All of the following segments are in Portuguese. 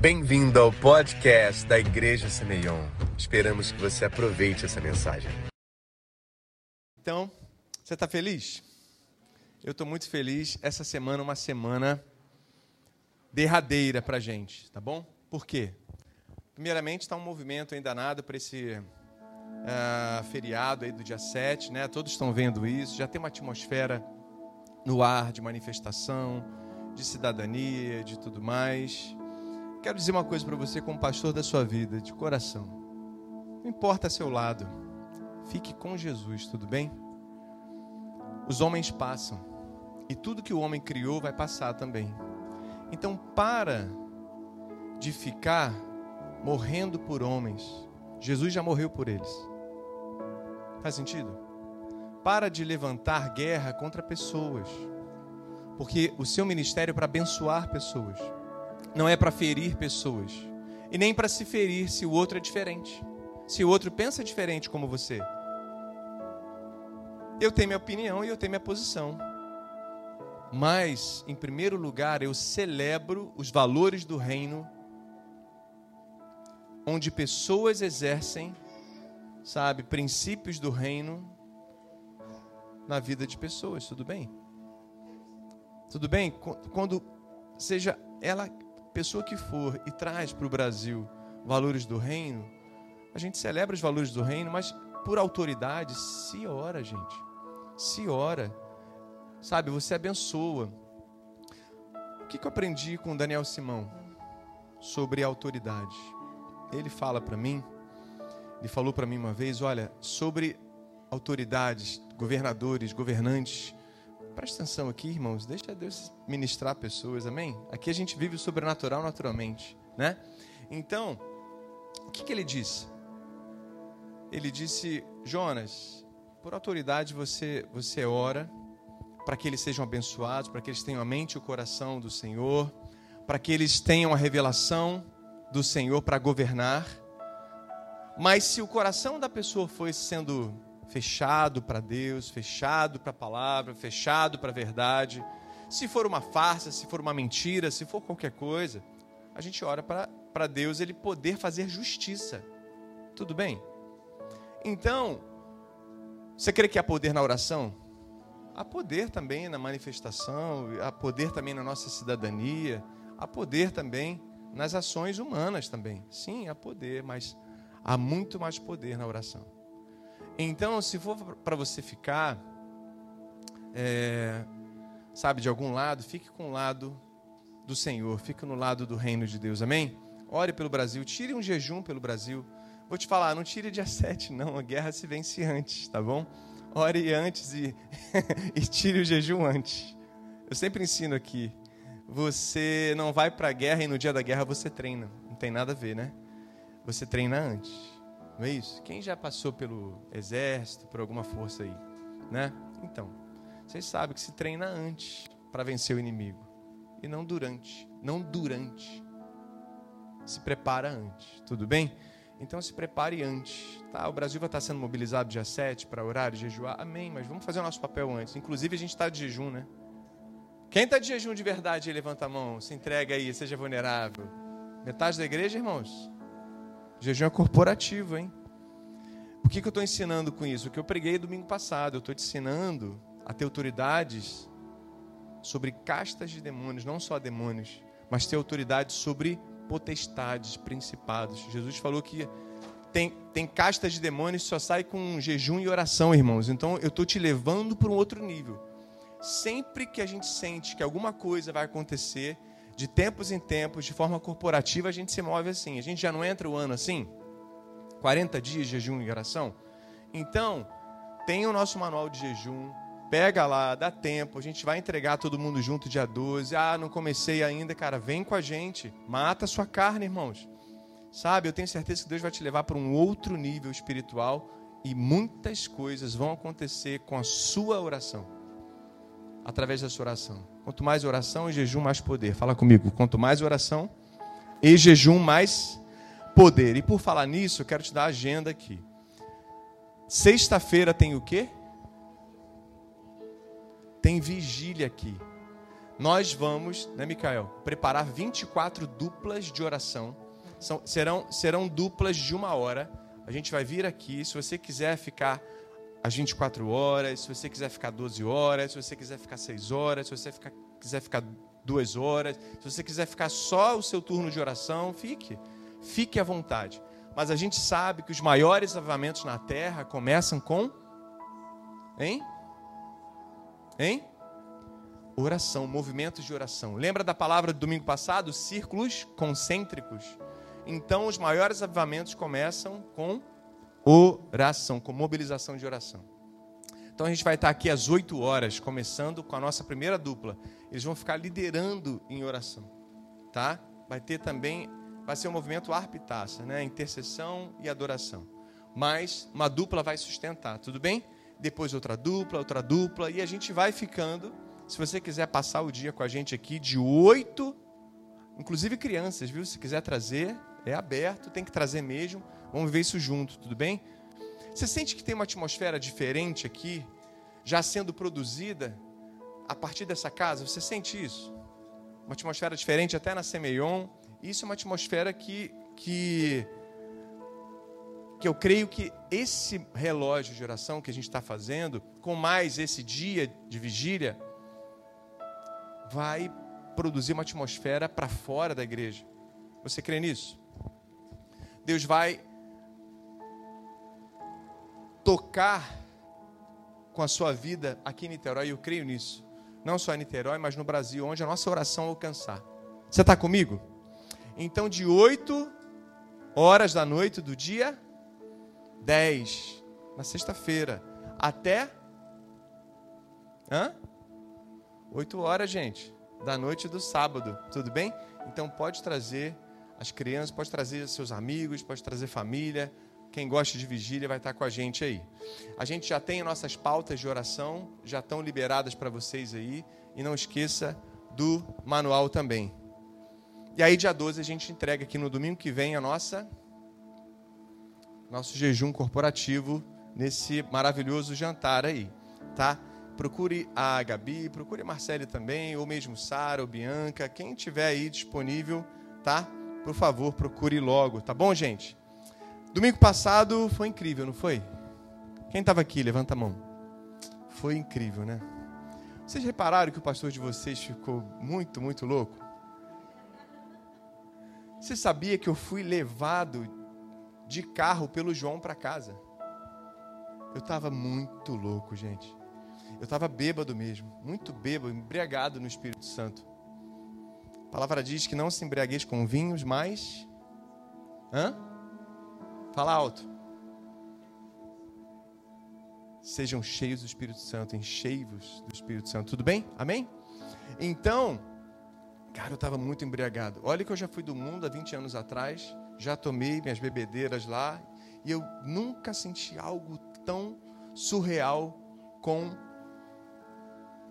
Bem-vindo ao podcast da Igreja Semeion. Esperamos que você aproveite essa mensagem. Então, você está feliz? Eu estou muito feliz. Essa semana é uma semana derradeira para a gente, tá bom? Por quê? Primeiramente, está um movimento ainda nada para esse uh, feriado aí do dia 7, né? Todos estão vendo isso. Já tem uma atmosfera no ar de manifestação, de cidadania, de tudo mais. Quero dizer uma coisa para você, como pastor da sua vida, de coração. Não importa seu lado, fique com Jesus, tudo bem? Os homens passam, e tudo que o homem criou vai passar também. Então, para de ficar morrendo por homens. Jesus já morreu por eles. Faz sentido? Para de levantar guerra contra pessoas. Porque o seu ministério é para abençoar pessoas não é para ferir pessoas e nem para se ferir se o outro é diferente, se o outro pensa diferente como você. Eu tenho minha opinião e eu tenho minha posição. Mas, em primeiro lugar, eu celebro os valores do reino, onde pessoas exercem, sabe, princípios do reino na vida de pessoas. Tudo bem? Tudo bem? Quando seja ela pessoa que for e traz para o Brasil valores do reino, a gente celebra os valores do reino, mas por autoridade, se ora, gente. Se ora. Sabe, você abençoa. O que, eu aprendi com Daniel Simão sobre autoridade? Ele fala para mim, ele falou para mim uma vez: olha, sobre autoridades, governadores, governantes, Presta atenção aqui, irmãos. Deixa Deus ministrar pessoas, amém? Aqui a gente vive o sobrenatural naturalmente, né? Então, o que, que ele disse? Ele disse: Jonas, por autoridade você, você ora para que eles sejam abençoados, para que eles tenham a mente e o coração do Senhor, para que eles tenham a revelação do Senhor para governar. Mas se o coração da pessoa foi sendo fechado para Deus, fechado para a palavra, fechado para a verdade. Se for uma farsa, se for uma mentira, se for qualquer coisa, a gente ora para Deus ele poder fazer justiça. Tudo bem? Então, você crê que há poder na oração? Há poder também na manifestação, há poder também na nossa cidadania, há poder também nas ações humanas também. Sim, há poder, mas há muito mais poder na oração. Então, se for para você ficar, é, sabe, de algum lado, fique com o lado do Senhor, fique no lado do reino de Deus, amém? Ore pelo Brasil, tire um jejum pelo Brasil. Vou te falar, não tire dia 7, não, a guerra se vence antes, tá bom? Ore antes e, e tire o jejum antes. Eu sempre ensino aqui, você não vai para a guerra e no dia da guerra você treina, não tem nada a ver, né? Você treina antes. Não é isso? Quem já passou pelo exército, por alguma força aí, né? Então, vocês sabem que se treina antes para vencer o inimigo e não durante, não durante. Se prepara antes, tudo bem? Então se prepare antes. Tá, o Brasil vai estar sendo mobilizado dia 7 para orar e jejuar. Amém, mas vamos fazer o nosso papel antes. Inclusive a gente está de jejum, né? Quem está de jejum de verdade, levanta a mão, se entrega aí, seja vulnerável. Metade da igreja, irmãos? Jejum é corporativo, hein? O que, que eu estou ensinando com isso? O que eu preguei domingo passado. Eu estou te ensinando a ter autoridades sobre castas de demônios, não só demônios, mas ter autoridade sobre potestades, principados. Jesus falou que tem, tem castas de demônios que só sai com jejum e oração, irmãos. Então eu estou te levando para um outro nível. Sempre que a gente sente que alguma coisa vai acontecer, de tempos em tempos, de forma corporativa, a gente se move assim. A gente já não entra o ano assim? 40 dias de jejum e oração? Então, tem o nosso manual de jejum, pega lá, dá tempo, a gente vai entregar todo mundo junto dia 12. Ah, não comecei ainda, cara, vem com a gente, mata a sua carne, irmãos. Sabe, eu tenho certeza que Deus vai te levar para um outro nível espiritual e muitas coisas vão acontecer com a sua oração através da sua oração. Quanto mais oração e jejum, mais poder. Fala comigo. Quanto mais oração e jejum, mais poder. E por falar nisso, eu quero te dar a agenda aqui. Sexta-feira tem o quê? Tem vigília aqui. nós vamos, né, Micael, preparar 24 duplas de oração. São, serão, serão duplas de uma hora. A gente vai vir aqui. Se você quiser ficar às 24 horas, se você quiser ficar 12 horas, se você quiser ficar 6 horas, se você ficar, quiser ficar 2 horas, se você quiser ficar só o seu turno de oração, fique. Fique à vontade. Mas a gente sabe que os maiores avivamentos na terra começam com. Hein? Hein? Oração, movimentos de oração. Lembra da palavra do domingo passado? Círculos concêntricos. Então, os maiores avivamentos começam com oração, com mobilização de oração. Então, a gente vai estar aqui às 8 horas, começando com a nossa primeira dupla. Eles vão ficar liderando em oração, tá? Vai ter também, vai ser um movimento arpitaça, né? Intercessão e adoração. Mas uma dupla vai sustentar, tudo bem? Depois outra dupla, outra dupla, e a gente vai ficando. Se você quiser passar o dia com a gente aqui, de 8, inclusive crianças, viu? Se quiser trazer, é aberto, tem que trazer mesmo. Vamos ver isso junto, tudo bem? Você sente que tem uma atmosfera diferente aqui, já sendo produzida a partir dessa casa? Você sente isso? Uma atmosfera diferente até na Semeion. Isso é uma atmosfera que, que, que eu creio que esse relógio de oração que a gente está fazendo, com mais esse dia de vigília, vai produzir uma atmosfera para fora da igreja. Você crê nisso? Deus vai tocar com a sua vida aqui em Niterói, eu creio nisso. Não só em Niterói, mas no Brasil, onde a nossa oração alcançar. Você está comigo? Então, de 8 horas da noite do dia 10, na sexta-feira, até. Hã? 8 horas, gente, da noite do sábado, tudo bem? Então, pode trazer as crianças, pode trazer seus amigos, pode trazer família. Quem gosta de vigília vai estar com a gente aí. A gente já tem nossas pautas de oração, já estão liberadas para vocês aí. E não esqueça do manual também. E aí, dia 12, a gente entrega aqui no domingo que vem a nossa nosso jejum corporativo nesse maravilhoso jantar aí, tá? Procure a Gabi, procure a Marcele também, ou mesmo Sara ou Bianca, quem tiver aí disponível, tá? por favor, procure logo, tá bom, gente? Domingo passado foi incrível, não foi? Quem estava aqui, levanta a mão. Foi incrível, né? Vocês repararam que o pastor de vocês ficou muito, muito louco? Você sabia que eu fui levado de carro pelo João para casa? Eu estava muito louco, gente. Eu estava bêbado mesmo, muito bêbado, embriagado no Espírito Santo. A palavra diz que não se embriagueis com vinhos, mas. Hã? Fala alto. Sejam cheios do Espírito Santo, enchei-vos do Espírito Santo. Tudo bem? Amém? Então, cara, eu estava muito embriagado. Olha que eu já fui do mundo há 20 anos atrás, já tomei minhas bebedeiras lá, e eu nunca senti algo tão surreal com,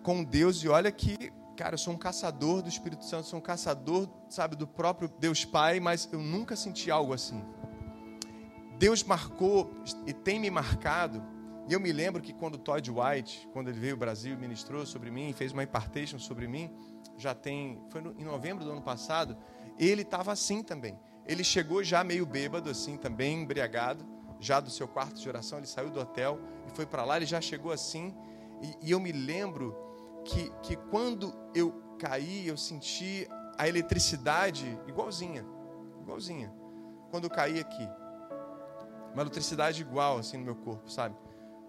com Deus. E olha que Cara, eu sou um caçador do Espírito Santo, sou um caçador, sabe, do próprio Deus Pai, mas eu nunca senti algo assim. Deus marcou e tem me marcado. E eu me lembro que quando Todd White, quando ele veio ao Brasil e ministrou sobre mim, fez uma impartation sobre mim, já tem, foi no, em novembro do ano passado, ele estava assim também. Ele chegou já meio bêbado, assim também, embriagado, já do seu quarto de oração. Ele saiu do hotel e foi para lá. Ele já chegou assim. E, e eu me lembro que, que quando eu caí, eu senti a eletricidade igualzinha, igualzinha. Quando eu caí aqui. Uma eletricidade igual, assim, no meu corpo, sabe?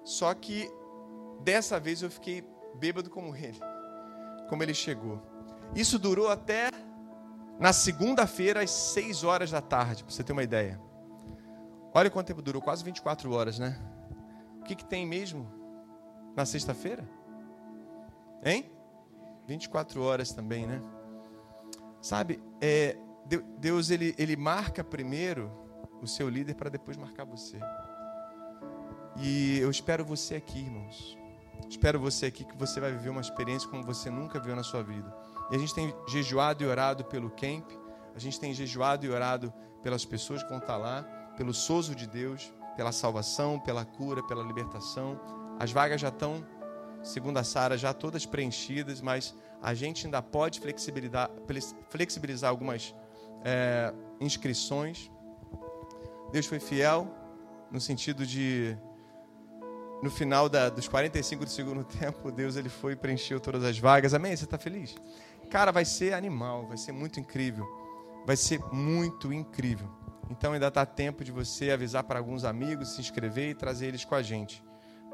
Só que dessa vez eu fiquei bêbado como ele, como ele chegou. Isso durou até na segunda-feira, às 6 horas da tarde, para você ter uma ideia. Olha quanto tempo durou, quase 24 horas, né? O que, que tem mesmo na sexta-feira? Hein? 24 horas também, né? Sabe, é, Deus ele, ele marca primeiro o seu líder para depois marcar você. E eu espero você aqui, irmãos. Espero você aqui que você vai viver uma experiência como você nunca viu na sua vida. E a gente tem jejuado e orado pelo camp, a gente tem jejuado e orado pelas pessoas que vão estar lá, pelo sozo de Deus, pela salvação, pela cura, pela libertação. As vagas já estão segundo a Sara, já todas preenchidas, mas a gente ainda pode flexibilizar, flexibilizar algumas é, inscrições. Deus foi fiel no sentido de no final da, dos 45 do segundo tempo, Deus ele foi e preencheu todas as vagas. Amém? Você está feliz? Cara, vai ser animal, vai ser muito incrível. Vai ser muito incrível. Então ainda está tempo de você avisar para alguns amigos, se inscrever e trazer eles com a gente.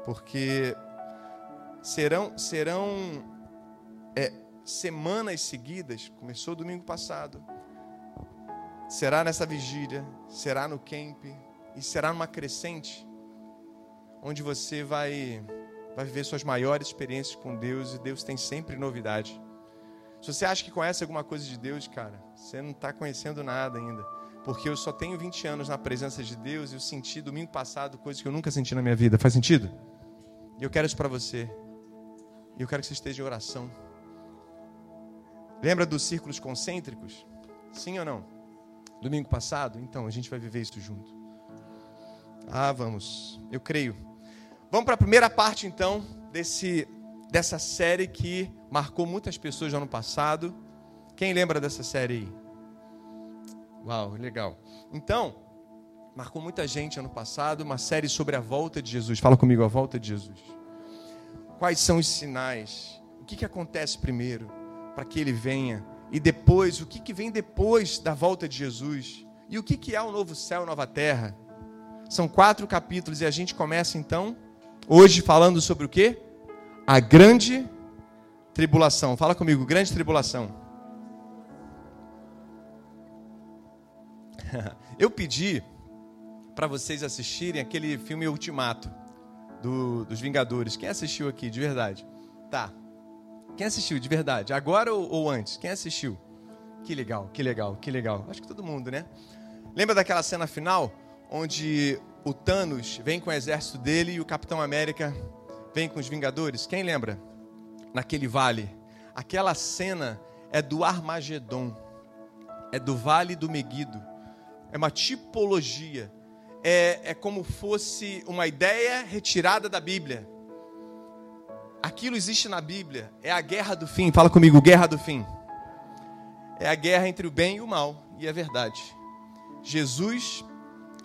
Porque serão, serão é, semanas seguidas, começou domingo passado, será nessa vigília, será no camp e será numa crescente, onde você vai, vai viver suas maiores experiências com Deus e Deus tem sempre novidade. Se você acha que conhece alguma coisa de Deus, cara, você não está conhecendo nada ainda. Porque eu só tenho 20 anos na presença de Deus e eu senti domingo passado coisas que eu nunca senti na minha vida. Faz sentido? E eu quero isso para você. E eu quero que você esteja em oração. Lembra dos círculos concêntricos? Sim ou não? Domingo passado? Então, a gente vai viver isso junto. Ah, vamos. Eu creio. Vamos para a primeira parte, então, desse, dessa série que marcou muitas pessoas no ano passado. Quem lembra dessa série aí? Uau, legal. Então, marcou muita gente ano passado, uma série sobre a volta de Jesus. Fala comigo, a volta de Jesus. Quais são os sinais? O que, que acontece primeiro para que ele venha? E depois, o que, que vem depois da volta de Jesus? E o que, que é o novo céu e nova terra? São quatro capítulos e a gente começa então, hoje, falando sobre o que? A grande tribulação. Fala comigo, grande tribulação. Eu pedi para vocês assistirem aquele filme Ultimato do, dos Vingadores. Quem assistiu aqui, de verdade? Tá. Quem assistiu, de verdade? Agora ou, ou antes? Quem assistiu? Que legal, que legal, que legal. Acho que todo mundo, né? Lembra daquela cena final? Onde o Thanos vem com o exército dele e o Capitão América vem com os Vingadores? Quem lembra? Naquele vale. Aquela cena é do Armagedon. É do Vale do Meguido. É uma tipologia é, é como fosse uma ideia retirada da Bíblia. Aquilo existe na Bíblia. É a guerra do fim. Fala comigo, guerra do fim. É a guerra entre o bem e o mal. E é verdade. Jesus,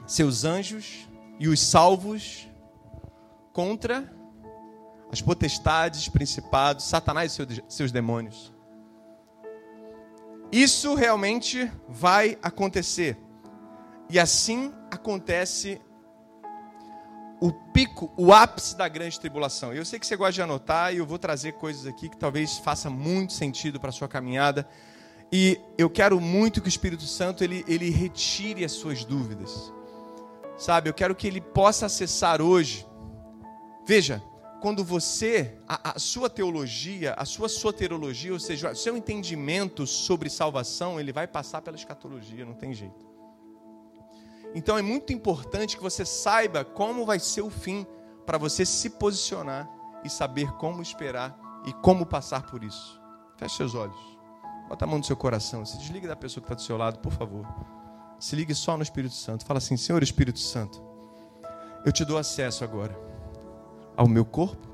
seus anjos e os salvos contra as potestades, principados, Satanás e seus demônios. Isso realmente vai acontecer. E assim acontece o pico, o ápice da grande tribulação. Eu sei que você gosta de anotar e eu vou trazer coisas aqui que talvez faça muito sentido para a sua caminhada. E eu quero muito que o Espírito Santo ele, ele retire as suas dúvidas. Sabe, eu quero que ele possa acessar hoje. Veja, quando você, a, a, sua teologia, a sua soterologia, ou seja, o seu entendimento sobre salvação, ele vai passar pela escatologia, não tem jeito. Então é muito importante que você saiba como vai ser o fim para você se posicionar e saber como esperar e como passar por isso. Feche seus olhos. Bota a mão no seu coração. Se desligue da pessoa que está do seu lado, por favor. Se ligue só no Espírito Santo. Fala assim: Senhor Espírito Santo, eu te dou acesso agora ao meu corpo,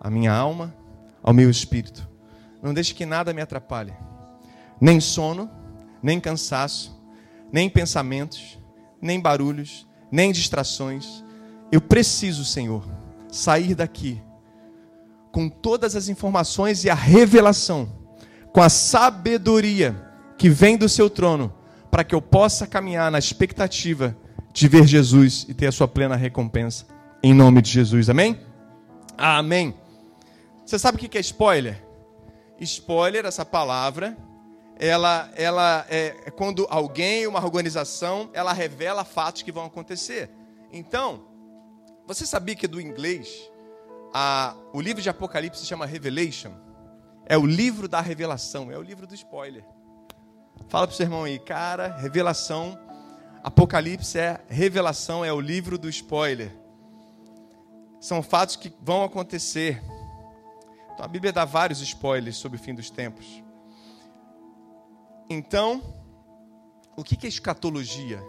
à minha alma, ao meu espírito. Não deixe que nada me atrapalhe. Nem sono, nem cansaço, nem pensamentos nem barulhos, nem distrações. Eu preciso, Senhor, sair daqui com todas as informações e a revelação, com a sabedoria que vem do seu trono, para que eu possa caminhar na expectativa de ver Jesus e ter a sua plena recompensa. Em nome de Jesus, amém? Amém. Você sabe o que é spoiler? Spoiler, essa palavra, ela, ela é, quando alguém, uma organização, ela revela fatos que vão acontecer. Então, você sabia que do inglês, a, o livro de Apocalipse se chama Revelation? É o livro da revelação, é o livro do spoiler. Fala para o seu irmão aí, cara, revelação, Apocalipse é revelação, é o livro do spoiler. São fatos que vão acontecer. Então a Bíblia dá vários spoilers sobre o fim dos tempos. Então, o que é escatologia?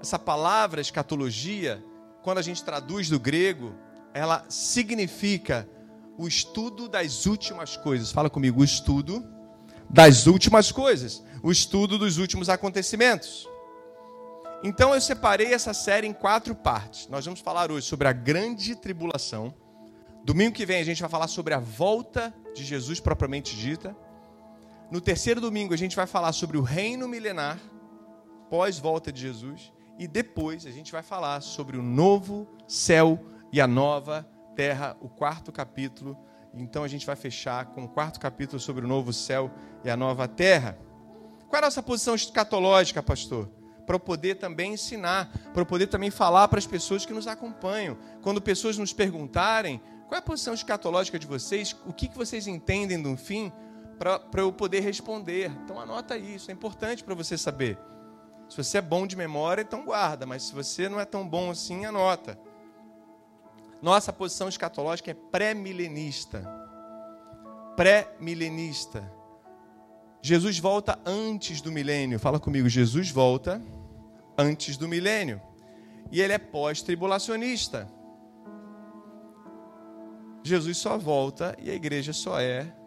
Essa palavra escatologia, quando a gente traduz do grego, ela significa o estudo das últimas coisas. Fala comigo, o estudo das últimas coisas, o estudo dos últimos acontecimentos. Então eu separei essa série em quatro partes. Nós vamos falar hoje sobre a grande tribulação. Domingo que vem a gente vai falar sobre a volta de Jesus propriamente dita. No terceiro domingo a gente vai falar sobre o reino milenar pós volta de Jesus e depois a gente vai falar sobre o novo céu e a nova terra, o quarto capítulo. Então a gente vai fechar com o quarto capítulo sobre o novo céu e a nova terra. Qual é a nossa posição escatológica, pastor? Para eu poder também ensinar, para eu poder também falar para as pessoas que nos acompanham. Quando pessoas nos perguntarem qual é a posição escatológica de vocês, o que, que vocês entendem do fim, para eu poder responder. Então anota isso, é importante para você saber. Se você é bom de memória, então guarda, mas se você não é tão bom assim, anota. Nossa posição escatológica é pré-milenista. Pré-milenista. Jesus volta antes do milênio. Fala comigo, Jesus volta antes do milênio. E ele é pós-tribulacionista. Jesus só volta e a igreja só é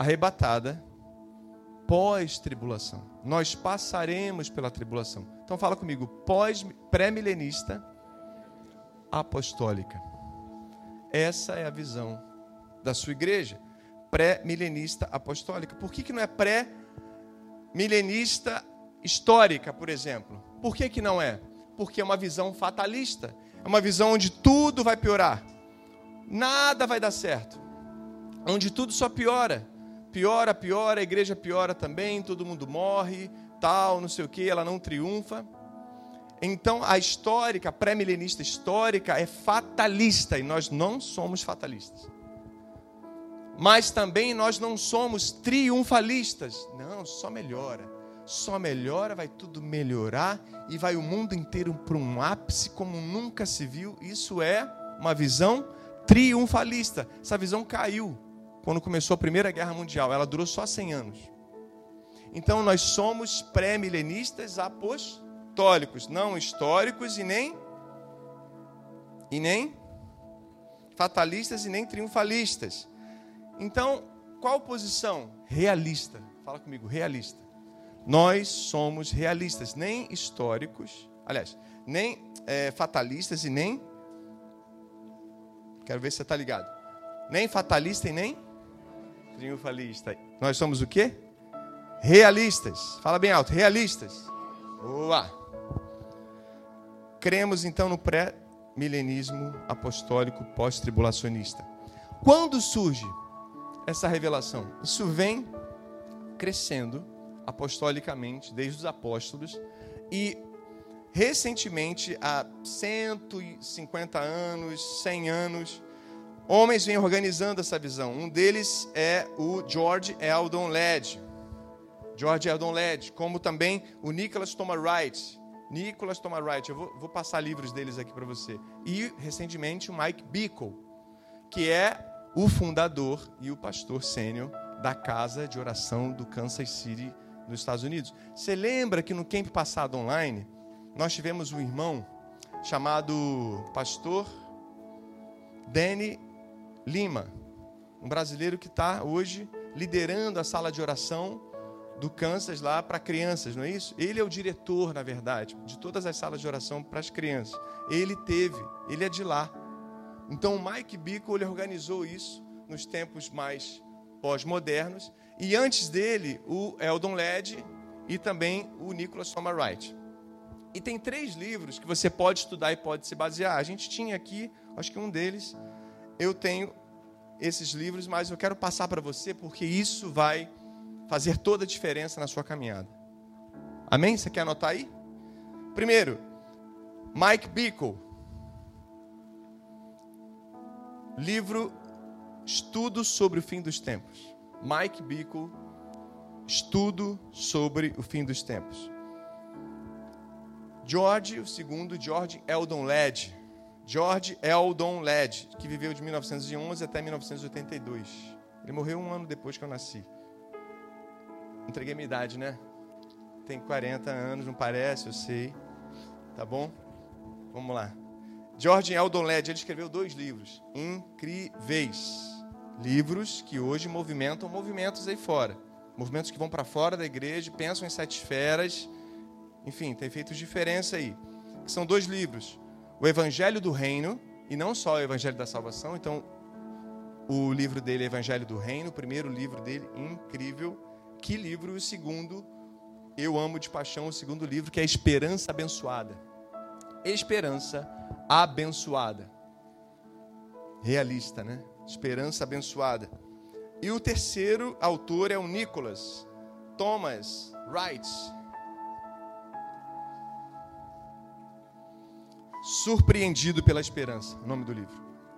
arrebatada pós-tribulação. Nós passaremos pela tribulação. Então fala comigo, pós pré-milenista apostólica. Essa é a visão da sua igreja, pré-milenista apostólica. Por que, que não é pré-milenista histórica, por exemplo? Por que, que não é? Porque é uma visão fatalista. É uma visão onde tudo vai piorar. Nada vai dar certo. Onde tudo só piora. Piora, piora, a igreja piora também, todo mundo morre, tal, não sei o que, ela não triunfa. Então, a histórica, a pré-milenista histórica é fatalista e nós não somos fatalistas. Mas também nós não somos triunfalistas. Não, só melhora. Só melhora, vai tudo melhorar e vai o mundo inteiro para um ápice como nunca se viu. Isso é uma visão triunfalista. Essa visão caiu quando começou a Primeira Guerra Mundial. Ela durou só 100 anos. Então nós somos pré-milenistas apostólicos não históricos e nem e nem fatalistas e nem triunfalistas. Então, qual posição? Realista. Fala comigo, realista. Nós somos realistas, nem históricos, aliás, nem é, fatalistas e nem. Quero ver se você está ligado. Nem fatalista e nem triunfalista. Nós somos o quê? Realistas. Fala bem alto, realistas. Boa. Cremos então no pré-milenismo apostólico pós-tribulacionista. Quando surge essa revelação? Isso vem crescendo apostolicamente desde os apóstolos e recentemente, há 150 anos, 100 anos, homens vêm organizando essa visão. Um deles é o George Eldon Led. George Eldon Led, como também o Nicholas Thomas Wright, Nicholas Thomas Wright, eu vou, vou passar livros deles aqui para você. E, recentemente, o Mike Bickle, que é o fundador e o pastor sênior da Casa de Oração do Kansas City, nos Estados Unidos. Você lembra que no camp passado online, nós tivemos um irmão chamado pastor Danny Lima, um brasileiro que está hoje liderando a sala de oração do Kansas lá para crianças, não é isso? Ele é o diretor, na verdade, de todas as salas de oração para as crianças. Ele teve, ele é de lá. Então o Mike Bickle ele organizou isso nos tempos mais pós-modernos. E antes dele, o Eldon Led e também o Nicholas Thomas Wright. E tem três livros que você pode estudar e pode se basear. A gente tinha aqui, acho que um deles, eu tenho esses livros, mas eu quero passar para você porque isso vai fazer toda a diferença na sua caminhada. Amém? Você quer anotar aí? Primeiro, Mike Bickle. Livro Estudo sobre o fim dos tempos. Mike Bickle, Estudo sobre o fim dos tempos. George, segundo, George Eldon Led. George Eldon Led, que viveu de 1911 até 1982. Ele morreu um ano depois que eu nasci. Entreguei minha idade, né? Tem 40 anos, não parece, eu sei. Tá bom? Vamos lá. George Eldon Led, ele escreveu dois livros incríveis. Livros que hoje movimentam movimentos aí fora. Movimentos que vão para fora da igreja, pensam em sete esferas. Enfim, tem feito diferença aí. São dois livros. O Evangelho do Reino, e não só o Evangelho da Salvação. Então, o livro dele Evangelho do Reino, o primeiro livro dele, incrível. Que livro? O segundo, Eu Amo de Paixão, o segundo livro, que é Esperança Abençoada. Esperança Abençoada. Realista, né? Esperança Abençoada. E o terceiro autor é o Nicholas Thomas Wright. Surpreendido pela Esperança, o nome do livro.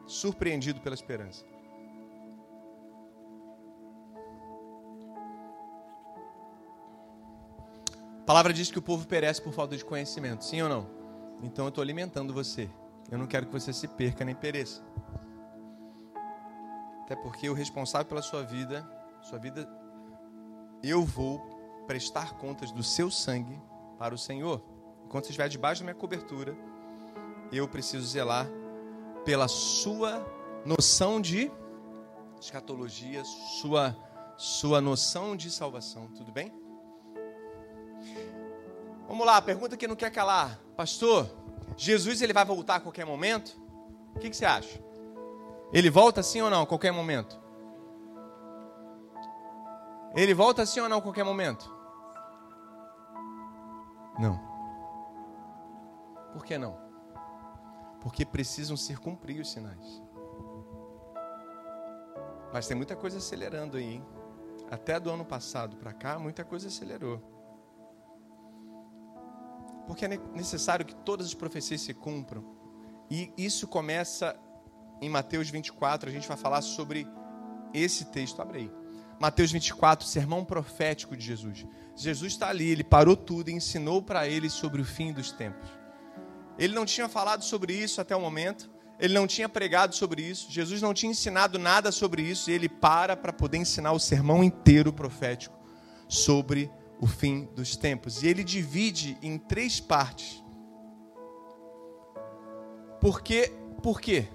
Surpreendido pela Esperança. A palavra diz que o povo perece por falta de conhecimento, sim ou não? Então eu estou alimentando você. Eu não quero que você se perca nem pereça. Até porque o responsável pela sua vida, sua vida, eu vou prestar contas do seu sangue para o Senhor. Enquanto você estiver debaixo da minha cobertura, eu preciso zelar pela sua noção de escatologia, sua, sua noção de salvação. Tudo bem? Vamos lá, pergunta que não quer calar. Pastor, Jesus ele vai voltar a qualquer momento? O que, que você acha? Ele volta sim ou não a qualquer momento? Ele volta sim ou não a qualquer momento? Não. Por que não? Porque precisam ser cumpridos os sinais. Mas tem muita coisa acelerando aí, hein? Até do ano passado para cá, muita coisa acelerou. Porque é necessário que todas as profecias se cumpram. E isso começa em Mateus 24, a gente vai falar sobre esse texto. Abre aí. Mateus 24, sermão profético de Jesus. Jesus está ali, ele parou tudo e ensinou para eles sobre o fim dos tempos. Ele não tinha falado sobre isso até o momento, ele não tinha pregado sobre isso, Jesus não tinha ensinado nada sobre isso, e ele para para poder ensinar o sermão inteiro profético sobre o fim dos tempos. E ele divide em três partes. Por quê? Por quê?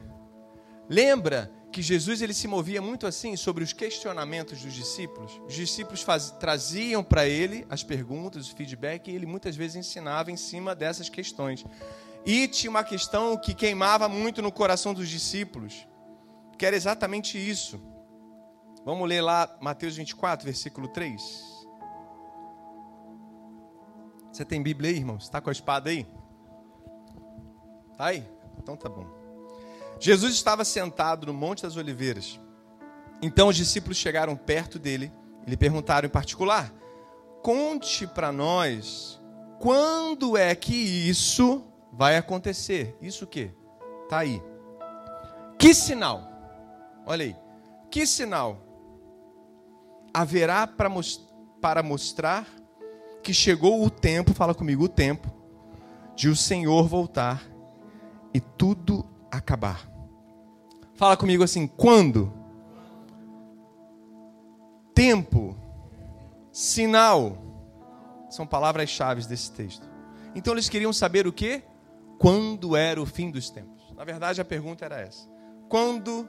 Lembra que Jesus ele se movia muito assim sobre os questionamentos dos discípulos? Os discípulos faz, traziam para ele as perguntas, o feedback, e ele muitas vezes ensinava em cima dessas questões. E tinha uma questão que queimava muito no coração dos discípulos, que era exatamente isso. Vamos ler lá Mateus 24, versículo 3. Você tem Bíblia aí, irmão? Está com a espada aí? Tá aí? Então tá bom. Jesus estava sentado no Monte das Oliveiras. Então os discípulos chegaram perto dele e lhe perguntaram em particular: Conte para nós quando é que isso vai acontecer? Isso o quê? Tá aí. Que sinal? Olha aí. Que sinal haverá para mostrar que chegou o tempo, fala comigo, o tempo, de o Senhor voltar e tudo acabar. Fala comigo assim, quando? Tempo, sinal, são palavras-chave desse texto. Então eles queriam saber o que? Quando era o fim dos tempos. Na verdade, a pergunta era essa: quando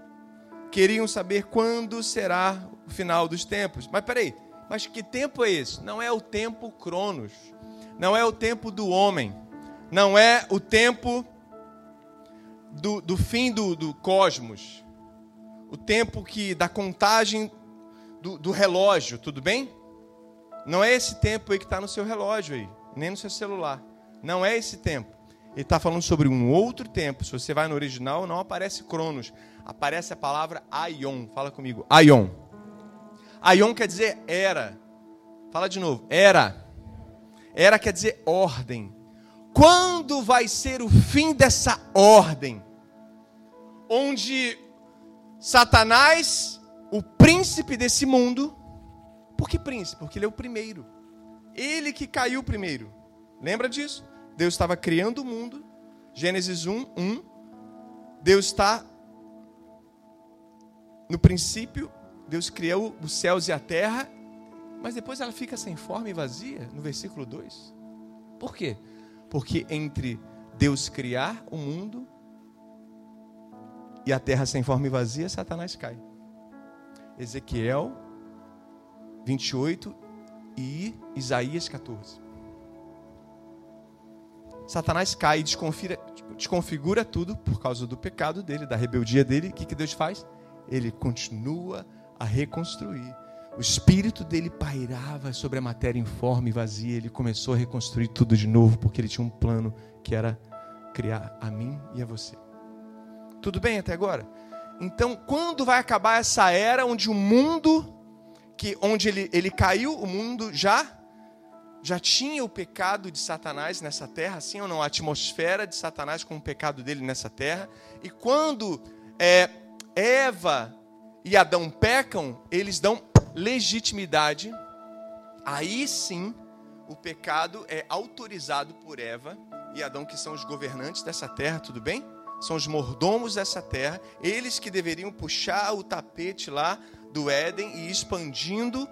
queriam saber quando será o final dos tempos? Mas peraí, mas que tempo é esse? Não é o tempo Cronos. Não é o tempo do homem. Não é o tempo do, do fim do, do cosmos. O tempo que da contagem do, do relógio, tudo bem? Não é esse tempo aí que está no seu relógio aí, nem no seu celular. Não é esse tempo. Ele está falando sobre um outro tempo. Se você vai no original, não aparece Cronos. Aparece a palavra Aion. Fala comigo. Aion. Aion quer dizer era. Fala de novo. Era. Era quer dizer ordem. Quando vai ser o fim dessa ordem? Onde Satanás, o príncipe desse mundo, por que príncipe? Porque ele é o primeiro. Ele que caiu primeiro. Lembra disso? Deus estava criando o mundo. Gênesis 1, 1. Deus está no princípio Deus criou os céus e a terra, mas depois ela fica sem forma e vazia, no versículo 2. Por quê? Porque entre Deus criar o mundo e a terra sem forma e vazia, Satanás cai. Ezequiel 28 e Isaías 14. Satanás cai e desconfigura tudo por causa do pecado dele, da rebeldia dele. O que, que Deus faz? Ele continua a reconstruir. O espírito dele pairava sobre a matéria informe e vazia. Ele começou a reconstruir tudo de novo, porque ele tinha um plano que era criar a mim e a você. Tudo bem até agora? Então, quando vai acabar essa era onde o mundo, que onde ele, ele caiu, o mundo já já tinha o pecado de Satanás nessa terra, sim ou não? A atmosfera de Satanás com o pecado dele nessa terra. E quando é, Eva e Adão pecam, eles dão legitimidade. Aí sim, o pecado é autorizado por Eva e Adão, que são os governantes dessa terra, tudo bem? São os mordomos dessa terra, eles que deveriam puxar o tapete lá do Éden e expandindo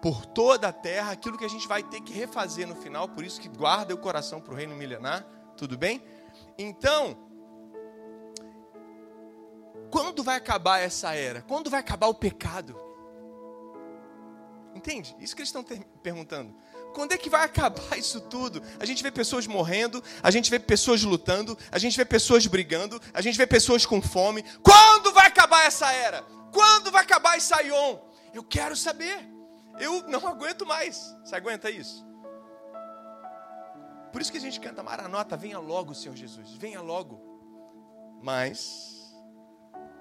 por toda a terra aquilo que a gente vai ter que refazer no final, por isso que guarda o coração para o reino milenar, tudo bem? Então, quando vai acabar essa era? Quando vai acabar o pecado? Entende? Isso que eles estão perguntando. Quando é que vai acabar isso tudo? A gente vê pessoas morrendo, a gente vê pessoas lutando, a gente vê pessoas brigando, a gente vê pessoas com fome. Quando vai acabar essa era? Quando vai acabar esse Aion? Eu quero saber. Eu não aguento mais. Você aguenta isso? Por isso que a gente canta Maranota, venha logo, Senhor Jesus, venha logo. Mas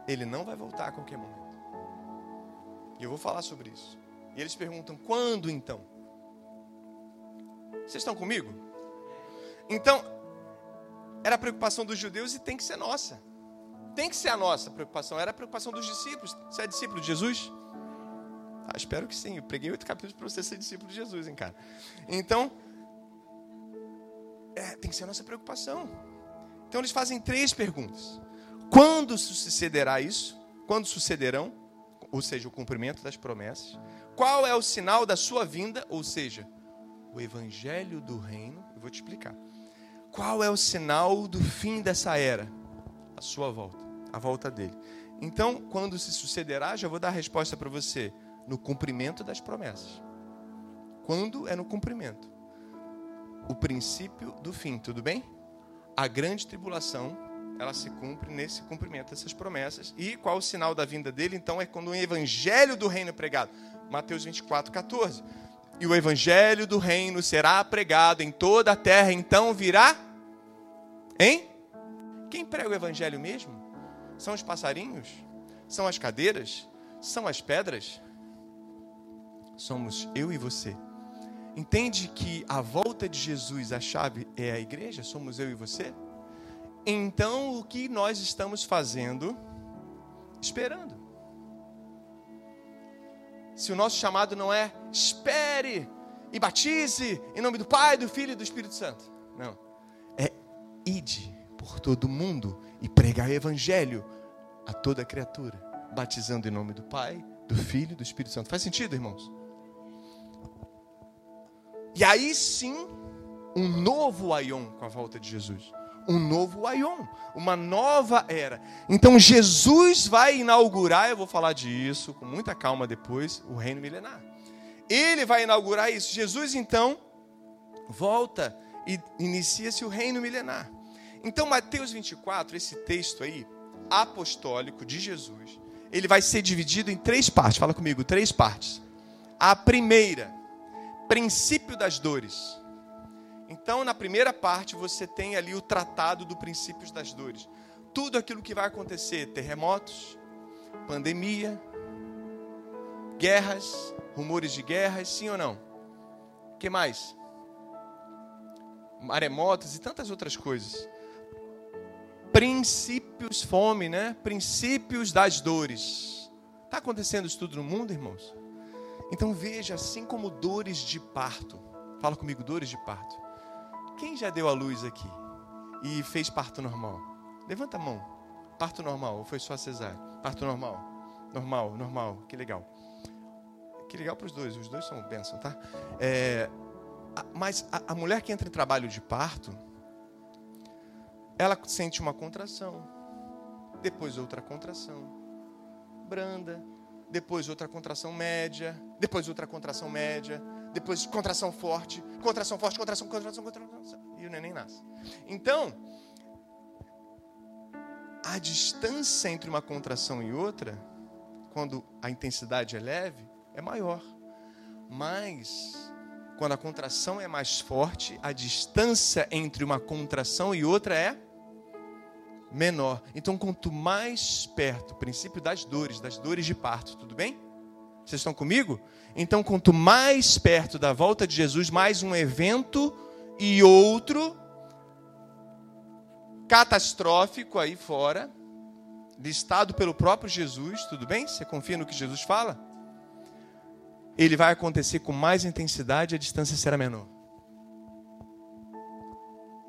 ele não vai voltar a qualquer momento. E eu vou falar sobre isso. E eles perguntam: quando então? Vocês estão comigo? Então, era a preocupação dos judeus e tem que ser nossa. Tem que ser a nossa preocupação. Era a preocupação dos discípulos. Você é discípulo de Jesus? Ah, espero que sim. Eu preguei oito capítulos para você ser discípulo de Jesus, hein, cara? Então, é, tem que ser a nossa preocupação. Então, eles fazem três perguntas: Quando sucederá isso? Quando sucederão? Ou seja, o cumprimento das promessas. Qual é o sinal da sua vinda? Ou seja, o evangelho do reino. Eu vou te explicar. Qual é o sinal do fim dessa era? A sua volta, a volta dele. Então, quando se sucederá, já vou dar a resposta para você: no cumprimento das promessas. Quando é no cumprimento? O princípio do fim, tudo bem? A grande tribulação, ela se cumpre nesse cumprimento dessas promessas. E qual o sinal da vinda dele? Então, é quando o evangelho do reino é pregado. Mateus 24, 14 e o evangelho do reino será pregado em toda a terra, então virá. Hein? Quem prega o evangelho mesmo? São os passarinhos? São as cadeiras? São as pedras? Somos eu e você. Entende que a volta de Jesus, a chave é a igreja? Somos eu e você? Então, o que nós estamos fazendo? Esperando se o nosso chamado não é espere e batize em nome do Pai, do Filho e do Espírito Santo. Não. É ide por todo mundo e pregar o evangelho a toda criatura, batizando em nome do Pai, do Filho e do Espírito Santo. Faz sentido, irmãos? E aí sim, um novo aion com a volta de Jesus um novo Aion, uma nova era. Então Jesus vai inaugurar, eu vou falar disso com muita calma depois, o reino milenar. Ele vai inaugurar isso. Jesus então volta e inicia-se o reino milenar. Então Mateus 24, esse texto aí, apostólico de Jesus, ele vai ser dividido em três partes. Fala comigo, três partes. A primeira, princípio das dores. Então, na primeira parte, você tem ali o tratado do princípios das dores. Tudo aquilo que vai acontecer: terremotos, pandemia, guerras, rumores de guerras, sim ou não? O que mais? Maremotos e tantas outras coisas. Princípios, fome, né? Princípios das dores. Está acontecendo isso tudo no mundo, irmãos? Então veja, assim como dores de parto. Fala comigo, dores de parto quem já deu a luz aqui e fez parto normal? Levanta a mão. Parto normal ou foi só cesárea? Parto normal. Normal, normal. Que legal. Que legal para os dois. Os dois são bênção, tá? É, mas a, a mulher que entra em trabalho de parto, ela sente uma contração. depois outra contração branda, depois outra contração média, depois outra contração média, depois contração forte, contração forte, contração, contração, contração, e o neném nasce. Então, a distância entre uma contração e outra, quando a intensidade é leve, é maior. Mas quando a contração é mais forte, a distância entre uma contração e outra é menor. Então, quanto mais perto, princípio das dores, das dores de parto, tudo bem? Vocês estão comigo? Então, quanto mais perto da volta de Jesus, mais um evento e outro catastrófico aí fora, listado pelo próprio Jesus, tudo bem? Você confia no que Jesus fala? ele vai acontecer com mais intensidade, a distância será menor.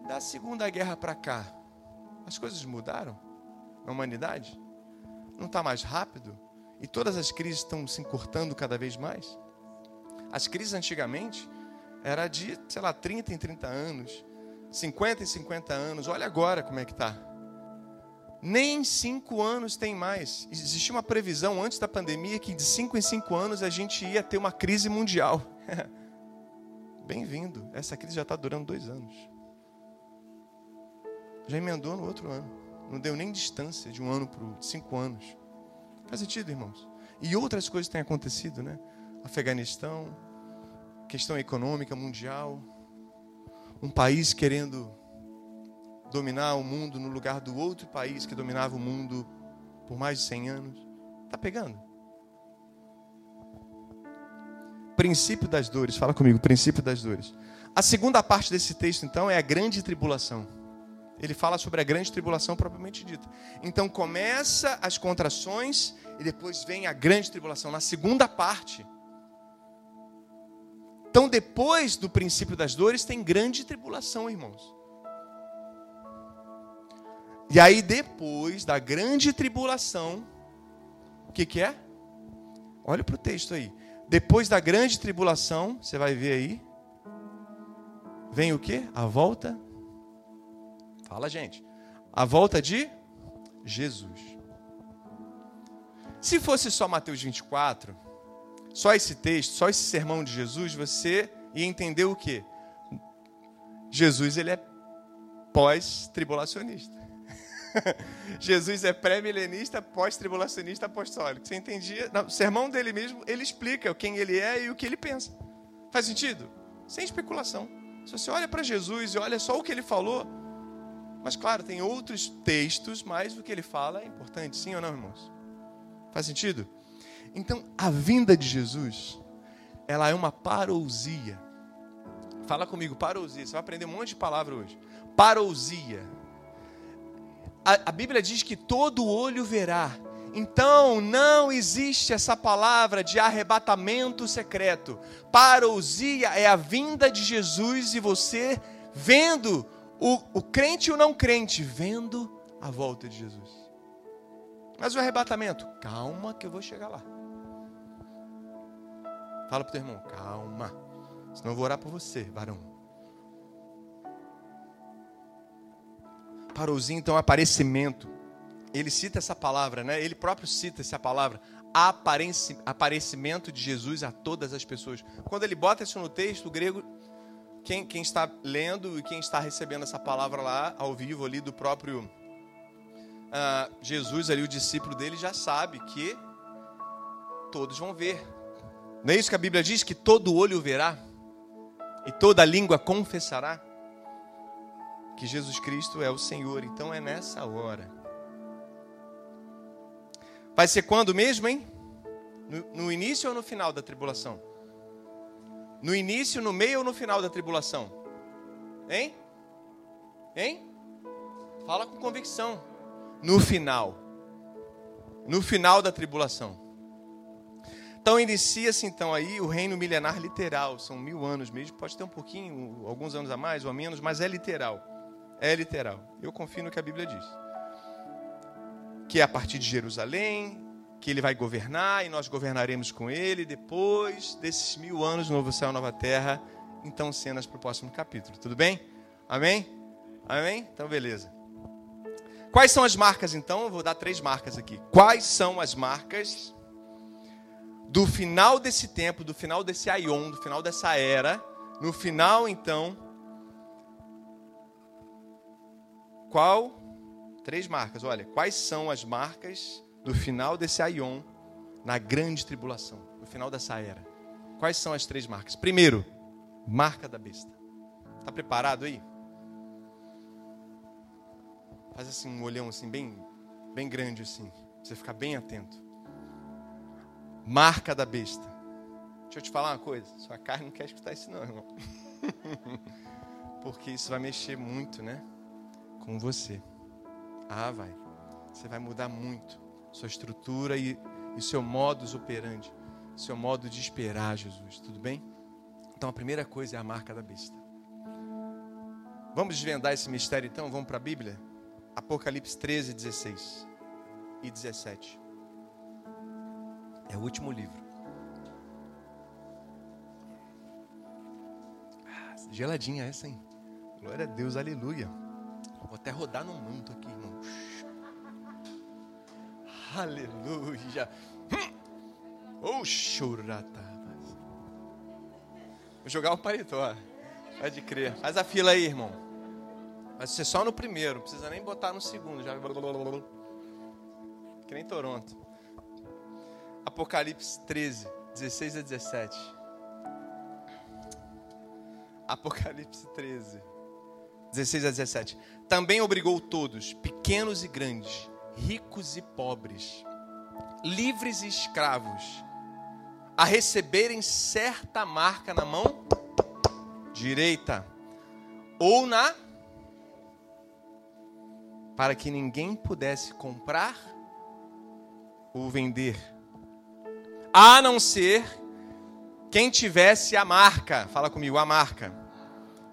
Da Segunda Guerra para cá, as coisas mudaram na humanidade? Não está mais rápido? E todas as crises estão se encurtando cada vez mais? As crises antigamente era de, sei lá, 30 em 30 anos, 50 em 50 anos. Olha agora como é que está nem cinco anos tem mais. Existia uma previsão antes da pandemia que de cinco em cinco anos a gente ia ter uma crise mundial. Bem-vindo. Essa crise já está durando dois anos. Já emendou no outro ano. Não deu nem distância de um ano para cinco anos. Faz sentido, irmãos? E outras coisas têm acontecido, né? Afeganistão, questão econômica mundial, um país querendo dominar o mundo no lugar do outro país que dominava o mundo por mais de 100 anos. Está pegando? Princípio das dores. Fala comigo, princípio das dores. A segunda parte desse texto, então, é a grande tribulação. Ele fala sobre a grande tribulação propriamente dita. Então começa as contrações e depois vem a grande tribulação. Na segunda parte. Então, depois do princípio das dores, tem grande tribulação, irmãos. E aí, depois da grande tribulação, o que, que é? Olha para o texto aí. Depois da grande tribulação, você vai ver aí, vem o que? A volta. Fala, gente. A volta de Jesus. Se fosse só Mateus 24, só esse texto, só esse sermão de Jesus, você ia entender o que? Jesus ele é pós-tribulacionista. Jesus é pré-milenista, pós-tribulacionista, apostólico. Você entendia? No sermão dele mesmo, ele explica quem ele é e o que ele pensa. Faz sentido? Sem especulação. Se você olha para Jesus e olha só o que ele falou, mas claro, tem outros textos, mas o que ele fala é importante, sim ou não, irmãos? Faz sentido? Então, a vinda de Jesus, ela é uma parousia. Fala comigo, parousia. Você vai aprender um monte de palavra hoje. Parousia a, a Bíblia diz que todo olho verá. Então, não existe essa palavra de arrebatamento secreto. Parousia é a vinda de Jesus e você vendo o, o crente e o não crente, vendo a volta de Jesus. Mas o arrebatamento, calma que eu vou chegar lá. Fala para o teu irmão, calma. Senão eu vou orar por você, varão. Parousia, então, aparecimento. Ele cita essa palavra, né? Ele próprio cita essa palavra. Apareci, aparecimento de Jesus a todas as pessoas. Quando ele bota isso no texto, o grego, quem, quem está lendo e quem está recebendo essa palavra lá, ao vivo, ali do próprio uh, Jesus, ali, o discípulo dele, já sabe que todos vão ver. Não é isso que a Bíblia diz? Que todo olho verá e toda língua confessará que Jesus Cristo é o Senhor. Então é nessa hora. Vai ser quando mesmo, hein? No, no, início ou no final da tribulação? No início, no meio ou no final da tribulação? Hein? Hein? Fala com convicção. No final. No final da tribulação. Então inicia-se então aí o reino milenar literal. São mil anos mesmo. Pode ter um pouquinho, alguns anos a mais ou a menos, mas é literal. É literal. Eu confio no que a Bíblia diz. Que é a partir de Jerusalém, que ele vai governar e nós governaremos com ele depois desses mil anos, novo céu, nova terra. Então, cenas para o próximo capítulo. Tudo bem? Amém? Amém? Então, beleza. Quais são as marcas então? Eu vou dar três marcas aqui. Quais são as marcas do final desse tempo, do final desse aion, do final dessa era, no final então, qual? Três marcas, olha, quais são as marcas do final desse aion na grande tribulação, no final dessa era? Quais são as três marcas? Primeiro, marca da besta. Está preparado aí? Faz assim um olhão assim bem, bem grande assim, você ficar bem atento. Marca da besta. Deixa eu te falar uma coisa, sua carne não quer escutar isso não, irmão. Porque isso vai mexer muito, né? Com você. Ah, vai. Você vai mudar muito sua estrutura e, e seu modus operandi, seu modo de esperar Jesus, tudo bem? Então a primeira coisa é a marca da besta. Vamos desvendar esse mistério então? Vamos para a Bíblia? Apocalipse 13, 16 e 17. É o último livro. Ah, geladinha essa, hein? Glória a Deus, aleluia. Vou até rodar no mundo aqui, irmão. Aleluia. Oh, chorata. Vou jogar um paletó. Pode crer. Faz a fila aí, irmão. Vai ser só no primeiro, não precisa nem botar no segundo. Já... Que nem Toronto. Apocalipse 13, 16 a 17. Apocalipse 13, 16 a 17. Também obrigou todos, pequenos e grandes, ricos e pobres, livres e escravos, a receberem certa marca na mão direita ou na para que ninguém pudesse comprar ou vender, a não ser quem tivesse a marca, fala comigo, a marca,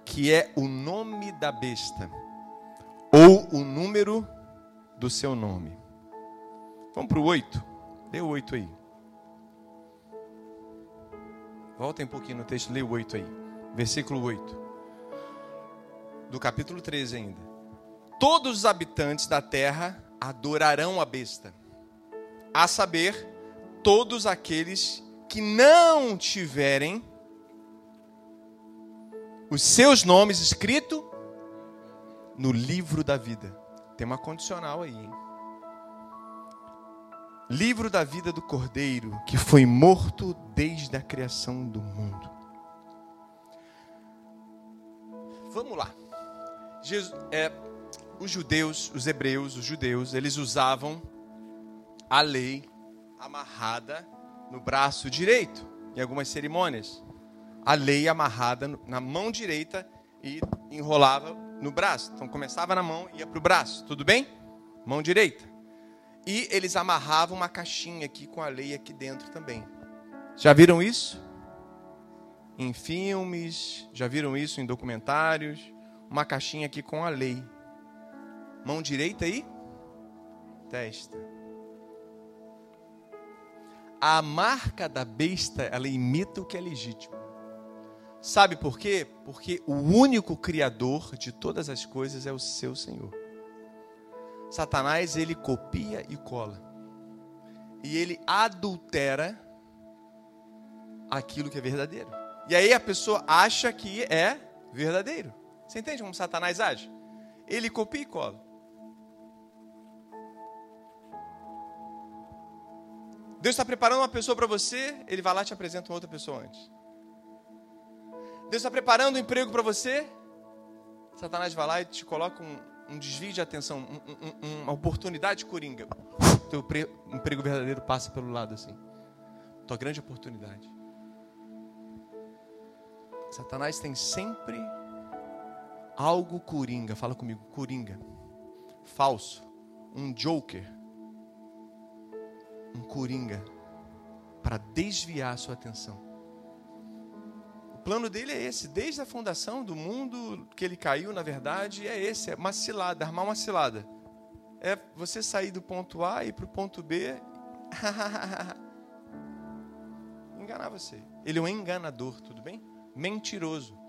que é o nome da besta ou o número do seu nome. Vamos para o 8. Dê o 8 aí. Voltem um pouquinho no texto, lê o 8 aí. Versículo 8. Do capítulo 13 ainda. Todos os habitantes da terra adorarão a besta. A saber, todos aqueles que não tiverem os seus nomes escritos no livro da vida. Tem uma condicional aí, hein? Livro da vida do Cordeiro, que foi morto desde a criação do mundo. Vamos lá. Jesus, é, os judeus, os hebreus, os judeus, eles usavam a lei amarrada no braço direito, em algumas cerimônias. A lei amarrada na mão direita e enrolava no braço. Então começava na mão e ia para o braço. Tudo bem? Mão direita. E eles amarravam uma caixinha aqui com a lei aqui dentro também. Já viram isso? Em filmes, já viram isso em documentários? Uma caixinha aqui com a lei. Mão direita aí? Testa. A marca da besta, ela imita o que é legítimo. Sabe por quê? Porque o único criador de todas as coisas é o seu Senhor. Satanás ele copia e cola. E ele adultera aquilo que é verdadeiro. E aí a pessoa acha que é verdadeiro. Você entende como Satanás age? Ele copia e cola. Deus está preparando uma pessoa para você, ele vai lá e te apresenta uma outra pessoa antes. Deus está preparando um emprego para você, Satanás vai lá e te coloca um, um desvio de atenção, um, um, uma oportunidade coringa. Teu emprego verdadeiro passa pelo lado assim. Tua grande oportunidade. Satanás tem sempre algo coringa. Fala comigo, coringa. Falso. Um joker. Um coringa. Para desviar a sua atenção plano dele é esse, desde a fundação do mundo que ele caiu, na verdade, é esse, é uma cilada, armar uma cilada. É você sair do ponto A e para o ponto B. Enganar você. Ele é um enganador, tudo bem? Mentiroso.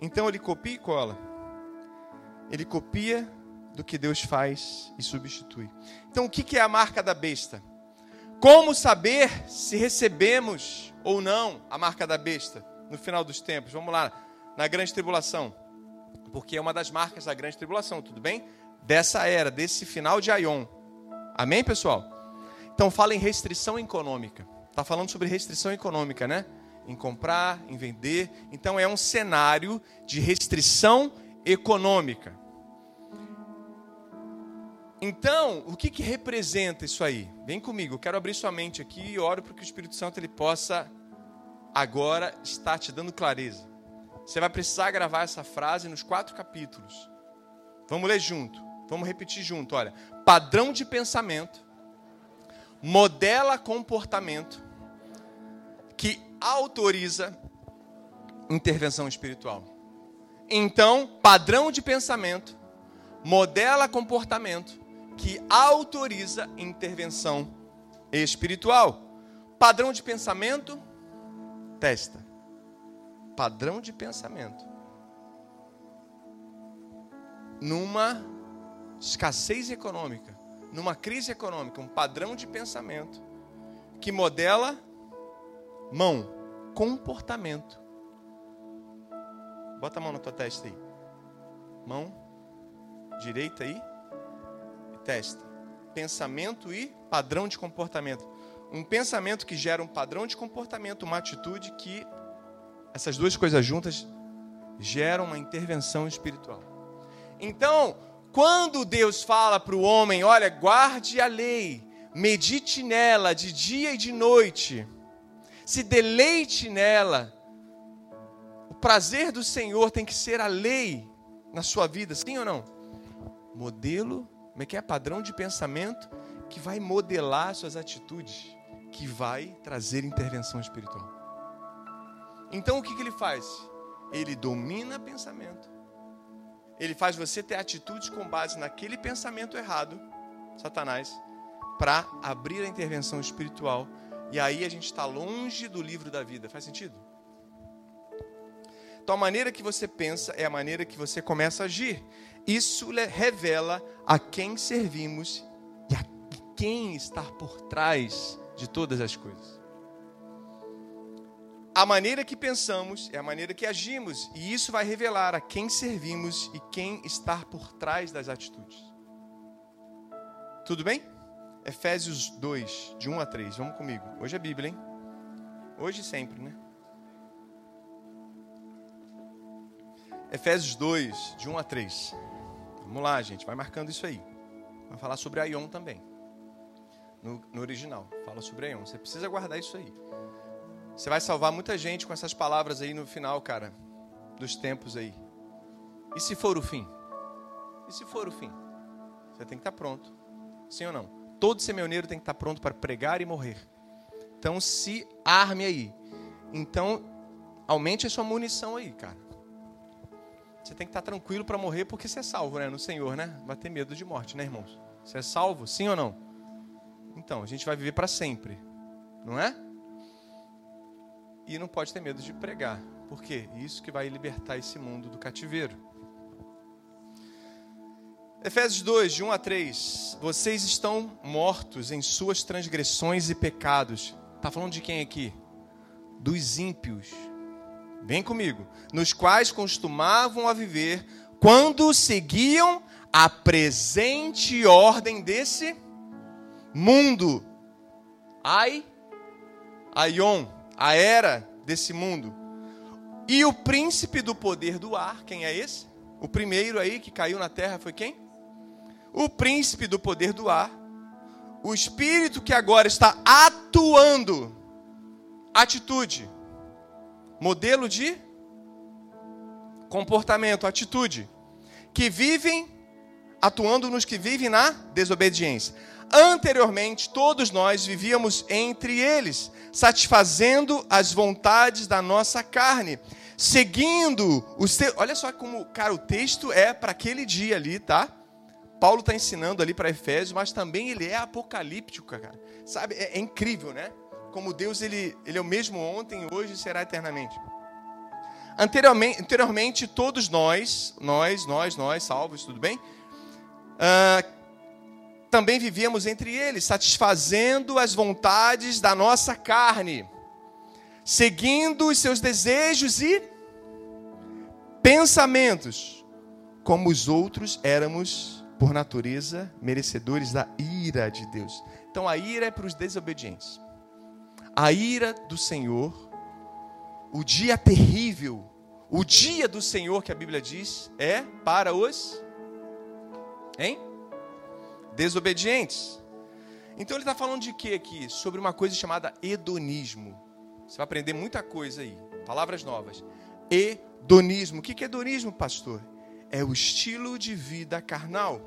Então ele copia e cola. Ele copia do que Deus faz e substitui. Então, o que é a marca da besta? Como saber se recebemos ou não a marca da besta no final dos tempos? Vamos lá, na grande tribulação. Porque é uma das marcas da grande tribulação, tudo bem? Dessa era, desse final de Aion. Amém, pessoal? Então fala em restrição econômica. Está falando sobre restrição econômica, né? Em comprar, em vender. Então é um cenário de restrição econômica. Então, o que, que representa isso aí? Vem comigo, eu quero abrir sua mente aqui e oro para que o Espírito Santo ele possa agora estar te dando clareza. Você vai precisar gravar essa frase nos quatro capítulos. Vamos ler junto, vamos repetir junto. Olha, padrão de pensamento, modela comportamento que autoriza intervenção espiritual. Então, padrão de pensamento modela comportamento que autoriza intervenção espiritual. Padrão de pensamento, testa. Padrão de pensamento. Numa escassez econômica, numa crise econômica, um padrão de pensamento que modela mão, comportamento. Bota a mão na tua testa aí. Mão direita aí testa. Pensamento e padrão de comportamento. Um pensamento que gera um padrão de comportamento, uma atitude que essas duas coisas juntas geram uma intervenção espiritual. Então, quando Deus fala para o homem, olha, guarde a lei, medite nela de dia e de noite, se deleite nela, o prazer do Senhor tem que ser a lei na sua vida, sim ou não? Modelo como é que é? Padrão de pensamento que vai modelar suas atitudes, que vai trazer intervenção espiritual. Então o que, que ele faz? Ele domina pensamento. Ele faz você ter atitudes com base naquele pensamento errado, Satanás, para abrir a intervenção espiritual. E aí a gente está longe do livro da vida. Faz sentido? Então a maneira que você pensa é a maneira que você começa a agir. Isso revela a quem servimos e a quem está por trás de todas as coisas. A maneira que pensamos é a maneira que agimos, e isso vai revelar a quem servimos e quem está por trás das atitudes. Tudo bem? Efésios 2, de 1 a 3. Vamos comigo. Hoje é Bíblia, hein? Hoje sempre, né? Efésios 2, de 1 a 3. Vamos lá, gente, vai marcando isso aí. Vai falar sobre Aion também. No, no original, fala sobre Aion. Você precisa guardar isso aí. Você vai salvar muita gente com essas palavras aí no final, cara, dos tempos aí. E se for o fim? E se for o fim? Você tem que estar pronto. Sim ou não? Todo semeoneiro tem que estar pronto para pregar e morrer. Então se arme aí. Então aumente a sua munição aí, cara. Você tem que estar tranquilo para morrer porque você é salvo, né? No Senhor, né? Vai ter medo de morte, né, irmãos? Você é salvo, sim ou não? Então, a gente vai viver para sempre, não é? E não pode ter medo de pregar. Por quê? Isso que vai libertar esse mundo do cativeiro. Efésios 2, de 1 a 3. Vocês estão mortos em suas transgressões e pecados. Está falando de quem aqui? Dos ímpios Vem comigo. Nos quais costumavam a viver quando seguiam a presente ordem desse mundo. Ai, Aion, a era desse mundo. E o príncipe do poder do ar, quem é esse? O primeiro aí que caiu na terra foi quem? O príncipe do poder do ar. O espírito que agora está atuando. Atitude modelo de comportamento, atitude, que vivem atuando nos que vivem na desobediência. Anteriormente, todos nós vivíamos entre eles, satisfazendo as vontades da nossa carne, seguindo os teus. Olha só como, cara, o texto é para aquele dia ali, tá? Paulo está ensinando ali para Efésios, mas também ele é apocalíptico, cara. Sabe? É, é incrível, né? como Deus ele, ele é o mesmo ontem, hoje e será eternamente. Anteriormente, anteriormente, todos nós, nós, nós, nós, salvos, tudo bem? ah, também vivíamos entre eles, satisfazendo as vontades da nossa carne, seguindo os seus desejos e pensamentos, como os outros éramos, por natureza, merecedores da ira de Deus. Então a ira é para os desobedientes. A ira do Senhor, o dia terrível, o dia do Senhor que a Bíblia diz, é para os hein? Desobedientes. Então ele está falando de quê aqui? Sobre uma coisa chamada hedonismo. Você vai aprender muita coisa aí. Palavras novas. Hedonismo. O que é hedonismo, pastor? É o estilo de vida carnal.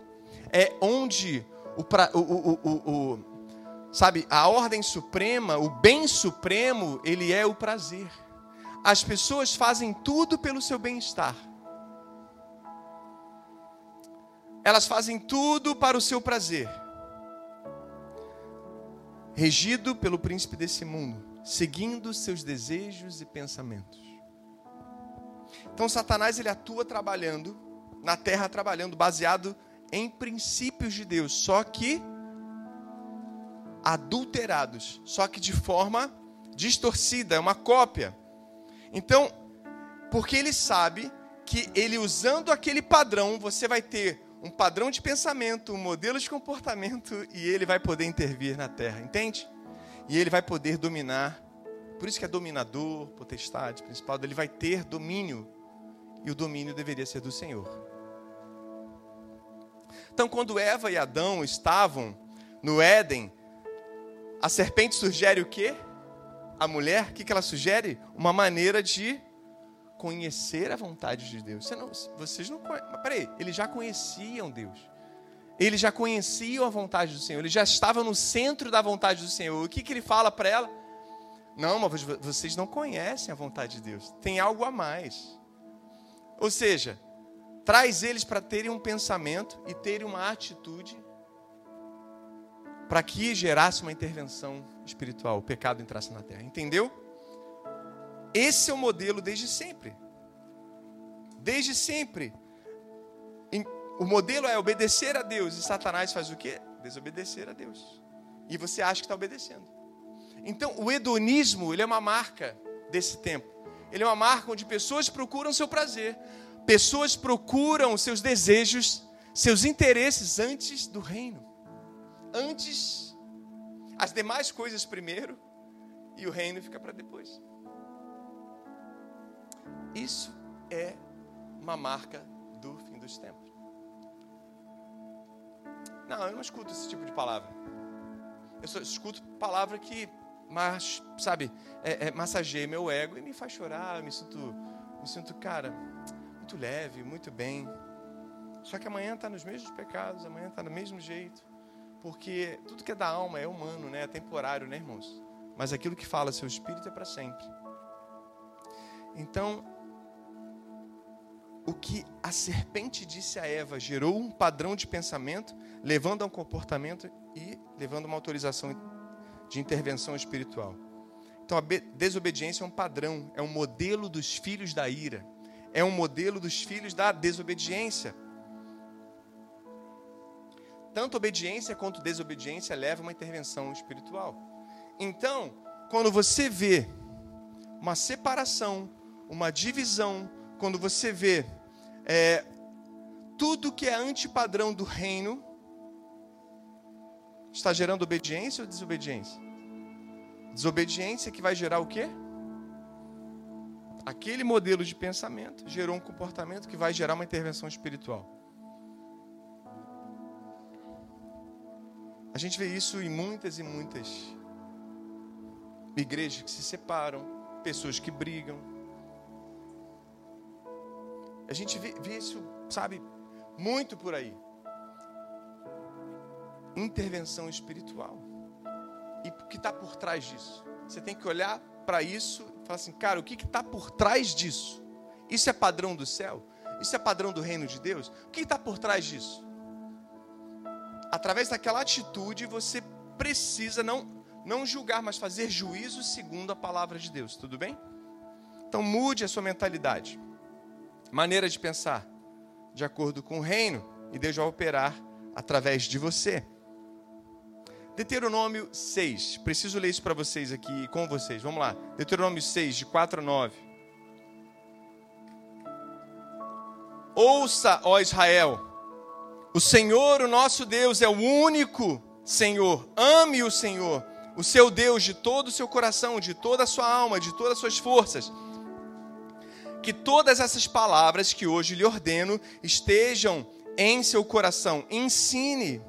É onde o, o, o, o, o sabe, a ordem suprema, o bem supremo, ele é o prazer. As pessoas fazem tudo pelo seu bem-estar. Elas fazem tudo para o seu prazer. Regido pelo príncipe desse mundo, seguindo seus desejos e pensamentos. Então Satanás ele atua trabalhando na terra trabalhando baseado em princípios de Deus, só que adulterados, só que de forma distorcida, é uma cópia. Então, porque ele sabe que ele usando aquele padrão, você vai ter um padrão de pensamento, um modelo de comportamento e ele vai poder intervir na terra, entende? E ele vai poder dominar. Por isso que é dominador, potestade, principal, ele vai ter domínio. E o domínio deveria ser do Senhor. Então, quando Eva e Adão estavam no Éden, a serpente sugere o quê? A mulher, o que ela sugere? Uma maneira de conhecer a vontade de Deus. Você não, vocês não conhecem. Peraí, eles já conheciam Deus. Eles já conheciam a vontade do Senhor. Eles já estavam no centro da vontade do Senhor. O que, que ele fala para ela? Não, mas vocês não conhecem a vontade de Deus. Tem algo a mais. Ou seja, traz eles para terem um pensamento e terem uma atitude para que gerasse uma intervenção espiritual, o pecado entrasse na terra. Entendeu? Esse é o modelo desde sempre. Desde sempre. O modelo é obedecer a Deus. E Satanás faz o quê? Desobedecer a Deus. E você acha que está obedecendo. Então, o hedonismo, ele é uma marca desse tempo. Ele é uma marca onde pessoas procuram seu prazer. Pessoas procuram seus desejos, seus interesses antes do reino. Antes, as demais coisas primeiro, e o reino fica para depois. Isso é uma marca do fim dos tempos. Não, eu não escuto esse tipo de palavra. Eu só escuto palavra que, mas, sabe, é, é, massageia meu ego e me faz chorar. Eu me sinto, me sinto, cara, muito leve, muito bem. Só que amanhã está nos mesmos pecados, amanhã está do mesmo jeito. Porque tudo que é da alma é humano, né? é temporário, né, irmãos? Mas aquilo que fala seu espírito é para sempre. Então, o que a serpente disse a Eva gerou um padrão de pensamento, levando a um comportamento e levando a uma autorização de intervenção espiritual. Então a desobediência é um padrão, é um modelo dos filhos da ira, é um modelo dos filhos da desobediência. Tanto obediência quanto desobediência leva a uma intervenção espiritual. Então, quando você vê uma separação, uma divisão, quando você vê é, tudo que é antipadrão do reino está gerando obediência ou desobediência? Desobediência que vai gerar o quê? Aquele modelo de pensamento gerou um comportamento que vai gerar uma intervenção espiritual. A gente vê isso em muitas e muitas igrejas que se separam, pessoas que brigam, a gente vê, vê isso, sabe, muito por aí. Intervenção espiritual. E o que está por trás disso? Você tem que olhar para isso e falar assim, cara, o que está por trás disso? Isso é padrão do céu? Isso é padrão do reino de Deus? O que está por trás disso? Através daquela atitude, você precisa não, não julgar, mas fazer juízo segundo a palavra de Deus. Tudo bem? Então mude a sua mentalidade maneira de pensar de acordo com o reino e Deus vai operar através de você. Deuteronômio 6. Preciso ler isso para vocês aqui, com vocês. Vamos lá. Deuteronômio 6, de 4 a 9. Ouça, ó Israel, o Senhor, o nosso Deus, é o único Senhor. Ame o Senhor, o seu Deus, de todo o seu coração, de toda a sua alma, de todas as suas forças. Que todas essas palavras que hoje lhe ordeno estejam em seu coração. Ensine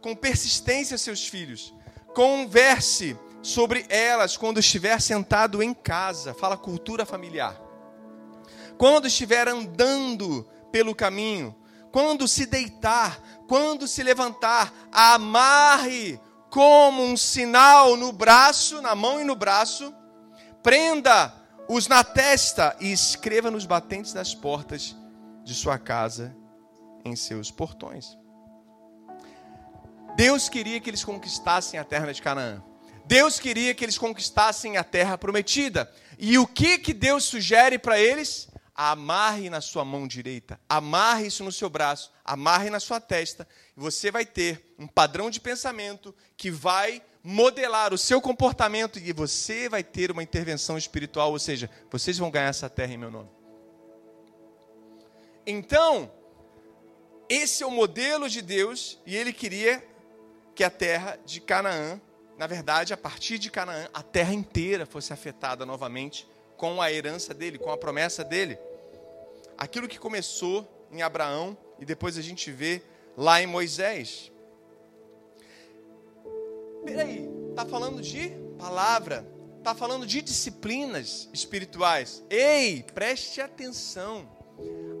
com persistência seus filhos. Converse sobre elas quando estiver sentado em casa. Fala cultura familiar. Quando estiver andando pelo caminho, quando se deitar, quando se levantar, amarre como um sinal no braço, na mão e no braço, prenda-os na testa e escreva nos batentes das portas de sua casa em seus portões. Deus queria que eles conquistassem a terra de Canaã. Deus queria que eles conquistassem a terra prometida. E o que que Deus sugere para eles? Amarre na sua mão direita, amarre isso no seu braço, amarre na sua testa, e você vai ter um padrão de pensamento que vai modelar o seu comportamento e você vai ter uma intervenção espiritual, ou seja, vocês vão ganhar essa terra em meu nome. Então, esse é o modelo de Deus e ele queria que a terra de Canaã, na verdade, a partir de Canaã, a terra inteira fosse afetada novamente com a herança dele, com a promessa dele. Aquilo que começou em Abraão e depois a gente vê lá em Moisés. Peraí, está falando de palavra, está falando de disciplinas espirituais. Ei, preste atenção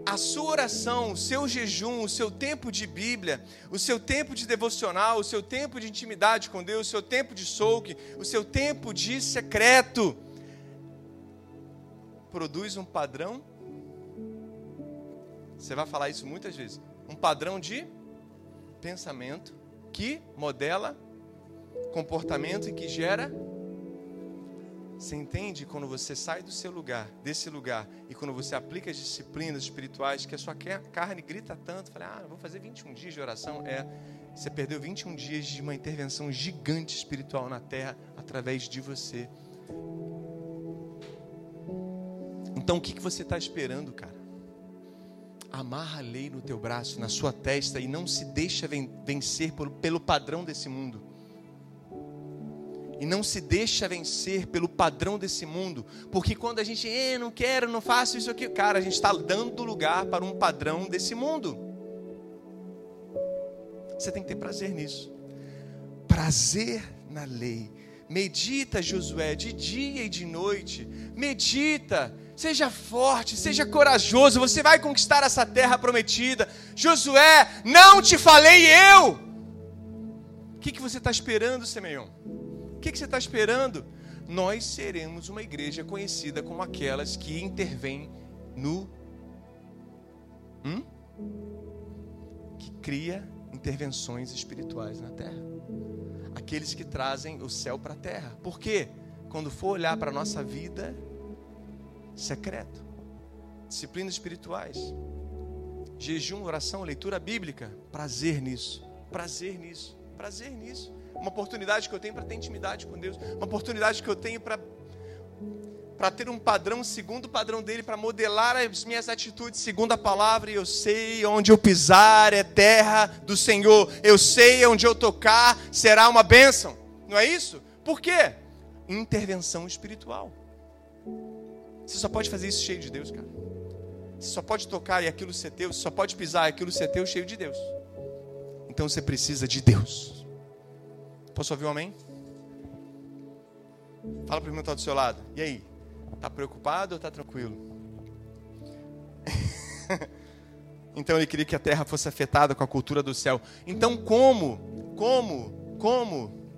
a sua oração, o seu jejum, o seu tempo de Bíblia, o seu tempo de devocional, o seu tempo de intimidade com Deus, o seu tempo de souk, o seu tempo de secreto, produz um padrão. Você vai falar isso muitas vezes. Um padrão de pensamento que modela comportamento e que gera você entende quando você sai do seu lugar, desse lugar, e quando você aplica as disciplinas espirituais, que a sua carne grita tanto, fala, ah, vou fazer 21 dias de oração. É, você perdeu 21 dias de uma intervenção gigante espiritual na terra através de você. Então o que, que você está esperando, cara? Amarra a lei no teu braço, na sua testa, e não se deixa vencer pelo padrão desse mundo e não se deixa vencer pelo padrão desse mundo, porque quando a gente, eh, não quero, não faço isso aqui, cara, a gente está dando lugar para um padrão desse mundo. Você tem que ter prazer nisso. Prazer na lei. Medita, Josué, de dia e de noite. Medita. Seja forte, seja corajoso. Você vai conquistar essa terra prometida. Josué, não te falei eu. O que, que você está esperando, Simeão? que, que você está esperando? Nós seremos uma igreja conhecida como aquelas que intervêm no. Hum? Que cria intervenções espirituais na terra. Aqueles que trazem o céu para a terra. Por quê? Quando for olhar para a nossa vida, secreto. Disciplinas espirituais. Jejum, oração, leitura bíblica. Prazer nisso. Prazer nisso. Prazer nisso uma oportunidade que eu tenho para ter intimidade com Deus, uma oportunidade que eu tenho para para ter um padrão segundo o padrão dele, para modelar as minhas atitudes segundo a palavra, e eu sei onde eu pisar é terra do Senhor, eu sei onde eu tocar será uma bênção, não é isso? Por quê? Intervenção espiritual. Você só pode fazer isso cheio de Deus, cara. Você só pode tocar e aquilo ser teu, você só pode pisar e aquilo ser teu cheio de Deus. Então você precisa de Deus. Posso ouvir um amém? Fala para o irmão que está do seu lado. E aí? Está preocupado ou está tranquilo? então ele queria que a terra fosse afetada com a cultura do céu. Então como? Como? Como?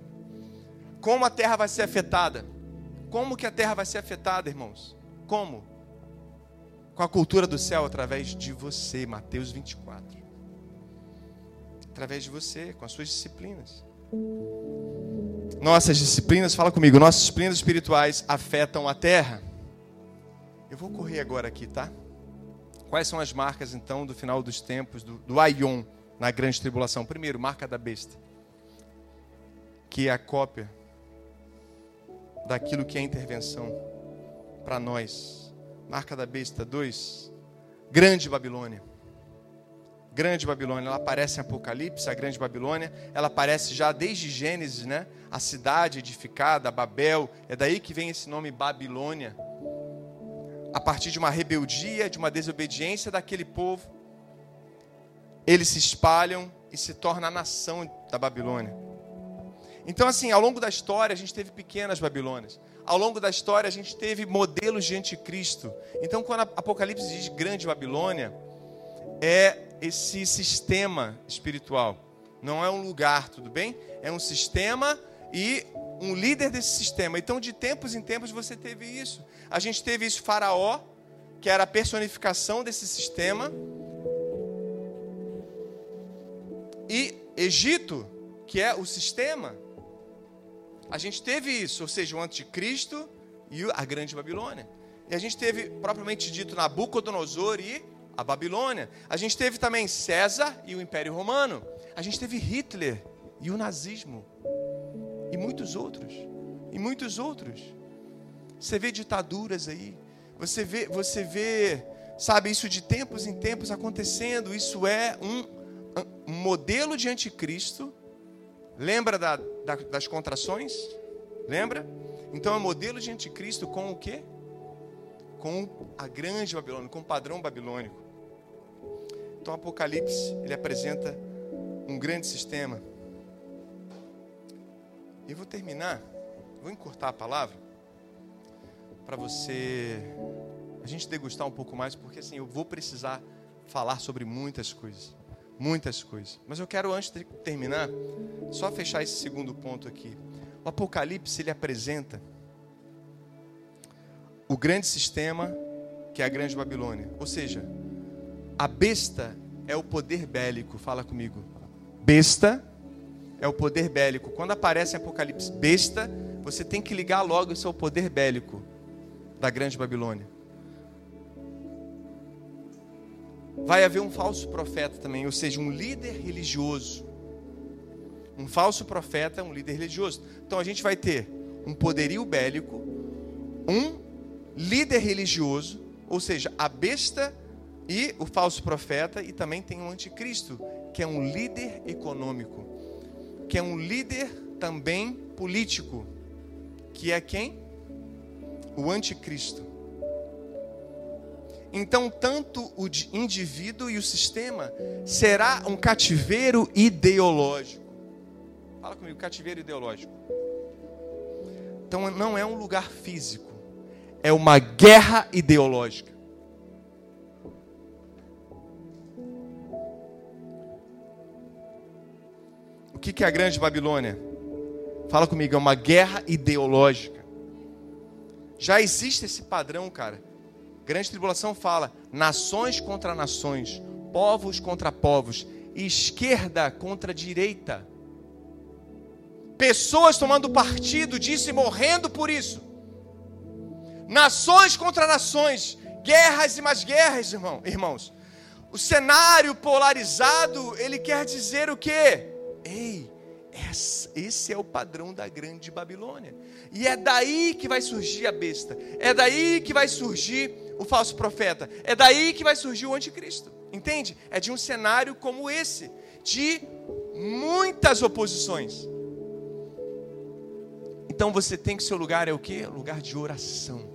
Como a terra vai ser afetada? Como que a terra vai ser afetada, irmãos? Como? Com a cultura do céu através de você, Mateus 24. Através de você, com as suas disciplinas. Nossas disciplinas, fala comigo, nossas disciplinas espirituais afetam a terra. Eu vou correr agora aqui, tá? Quais são as marcas então do final dos tempos, do, do Aion, na grande tribulação. Primeiro, marca da besta, que é a cópia daquilo que é intervenção para nós. Marca da besta. Dois, grande Babilônia. Grande Babilônia, ela aparece em Apocalipse, a Grande Babilônia, ela aparece já desde Gênesis, né? A cidade edificada, Babel, é daí que vem esse nome Babilônia. A partir de uma rebeldia, de uma desobediência daquele povo, eles se espalham e se torna a nação da Babilônia. Então, assim, ao longo da história, a gente teve pequenas Babilônias. Ao longo da história, a gente teve modelos de anticristo. Então, quando Apocalipse diz grande Babilônia, é esse sistema espiritual. Não é um lugar, tudo bem? É um sistema e um líder desse sistema. Então, de tempos em tempos, você teve isso. A gente teve isso, Faraó, que era a personificação desse sistema. E Egito, que é o sistema. A gente teve isso, ou seja, o anticristo e a grande Babilônia. E a gente teve, propriamente dito, Nabucodonosor e a Babilônia. A gente teve também César e o Império Romano. A gente teve Hitler e o nazismo. E muitos outros. E muitos outros. Você vê ditaduras aí. Você vê, você vê, sabe, isso de tempos em tempos acontecendo. Isso é um, um modelo de anticristo. Lembra da, da, das contrações? Lembra? Então é modelo de anticristo com o quê? Com a grande Babilônia, com o padrão babilônico. Então, o Apocalipse, ele apresenta um grande sistema. E vou terminar, vou encurtar a palavra, para você, a gente degustar um pouco mais, porque assim, eu vou precisar falar sobre muitas coisas. Muitas coisas. Mas eu quero, antes de terminar, só fechar esse segundo ponto aqui. O Apocalipse, ele apresenta o grande sistema que é a grande Babilônia. Ou seja, a besta é o poder bélico. Fala comigo. Besta é o poder bélico. Quando aparece em Apocalipse besta, você tem que ligar logo isso ao poder bélico da grande Babilônia. Vai haver um falso profeta também, ou seja, um líder religioso. Um falso profeta, um líder religioso. Então a gente vai ter um poderio bélico, um líder religioso, ou seja, a besta e o falso profeta, e também tem o anticristo, que é um líder econômico, que é um líder também político, que é quem? O anticristo. Então, tanto o indivíduo e o sistema será um cativeiro ideológico. Fala comigo, cativeiro ideológico. Então, não é um lugar físico, é uma guerra ideológica. que, que é a grande Babilônia? Fala comigo, é uma guerra ideológica. Já existe esse padrão, cara. Grande tribulação fala: nações contra nações, povos contra povos, esquerda contra direita. Pessoas tomando partido disso e morrendo por isso. Nações contra nações, guerras e mais guerras, irmão, irmãos. O cenário polarizado, ele quer dizer o quê? Ei, esse é o padrão da grande Babilônia. E é daí que vai surgir a besta. É daí que vai surgir o falso profeta. É daí que vai surgir o anticristo. Entende? É de um cenário como esse, de muitas oposições. Então você tem que seu lugar é o que? Lugar de oração.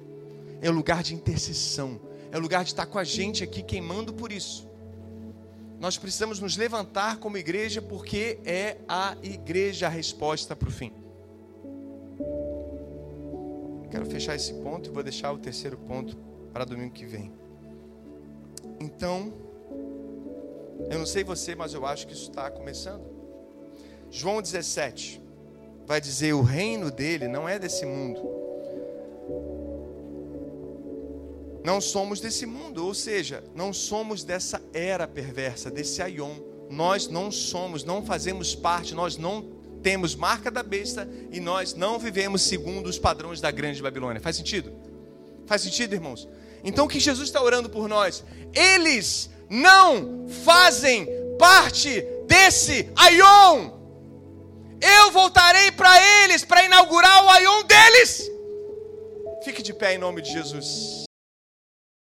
É lugar de intercessão. É lugar de estar com a gente aqui queimando por isso nós precisamos nos levantar como igreja, porque é a igreja a resposta para o fim. Quero fechar esse ponto e vou deixar o terceiro ponto para domingo que vem. Então, eu não sei você, mas eu acho que isso está começando. João 17 vai dizer: o reino dele não é desse mundo Não somos desse mundo, ou seja, não somos dessa era perversa, desse aion. Nós não somos, não fazemos parte, nós não temos marca da besta e nós não vivemos segundo os padrões da grande Babilônia. Faz sentido? Faz sentido, irmãos? Então o que Jesus está orando por nós? Eles não fazem parte desse Aion. Eu voltarei para eles para inaugurar o Aion deles. Fique de pé em nome de Jesus.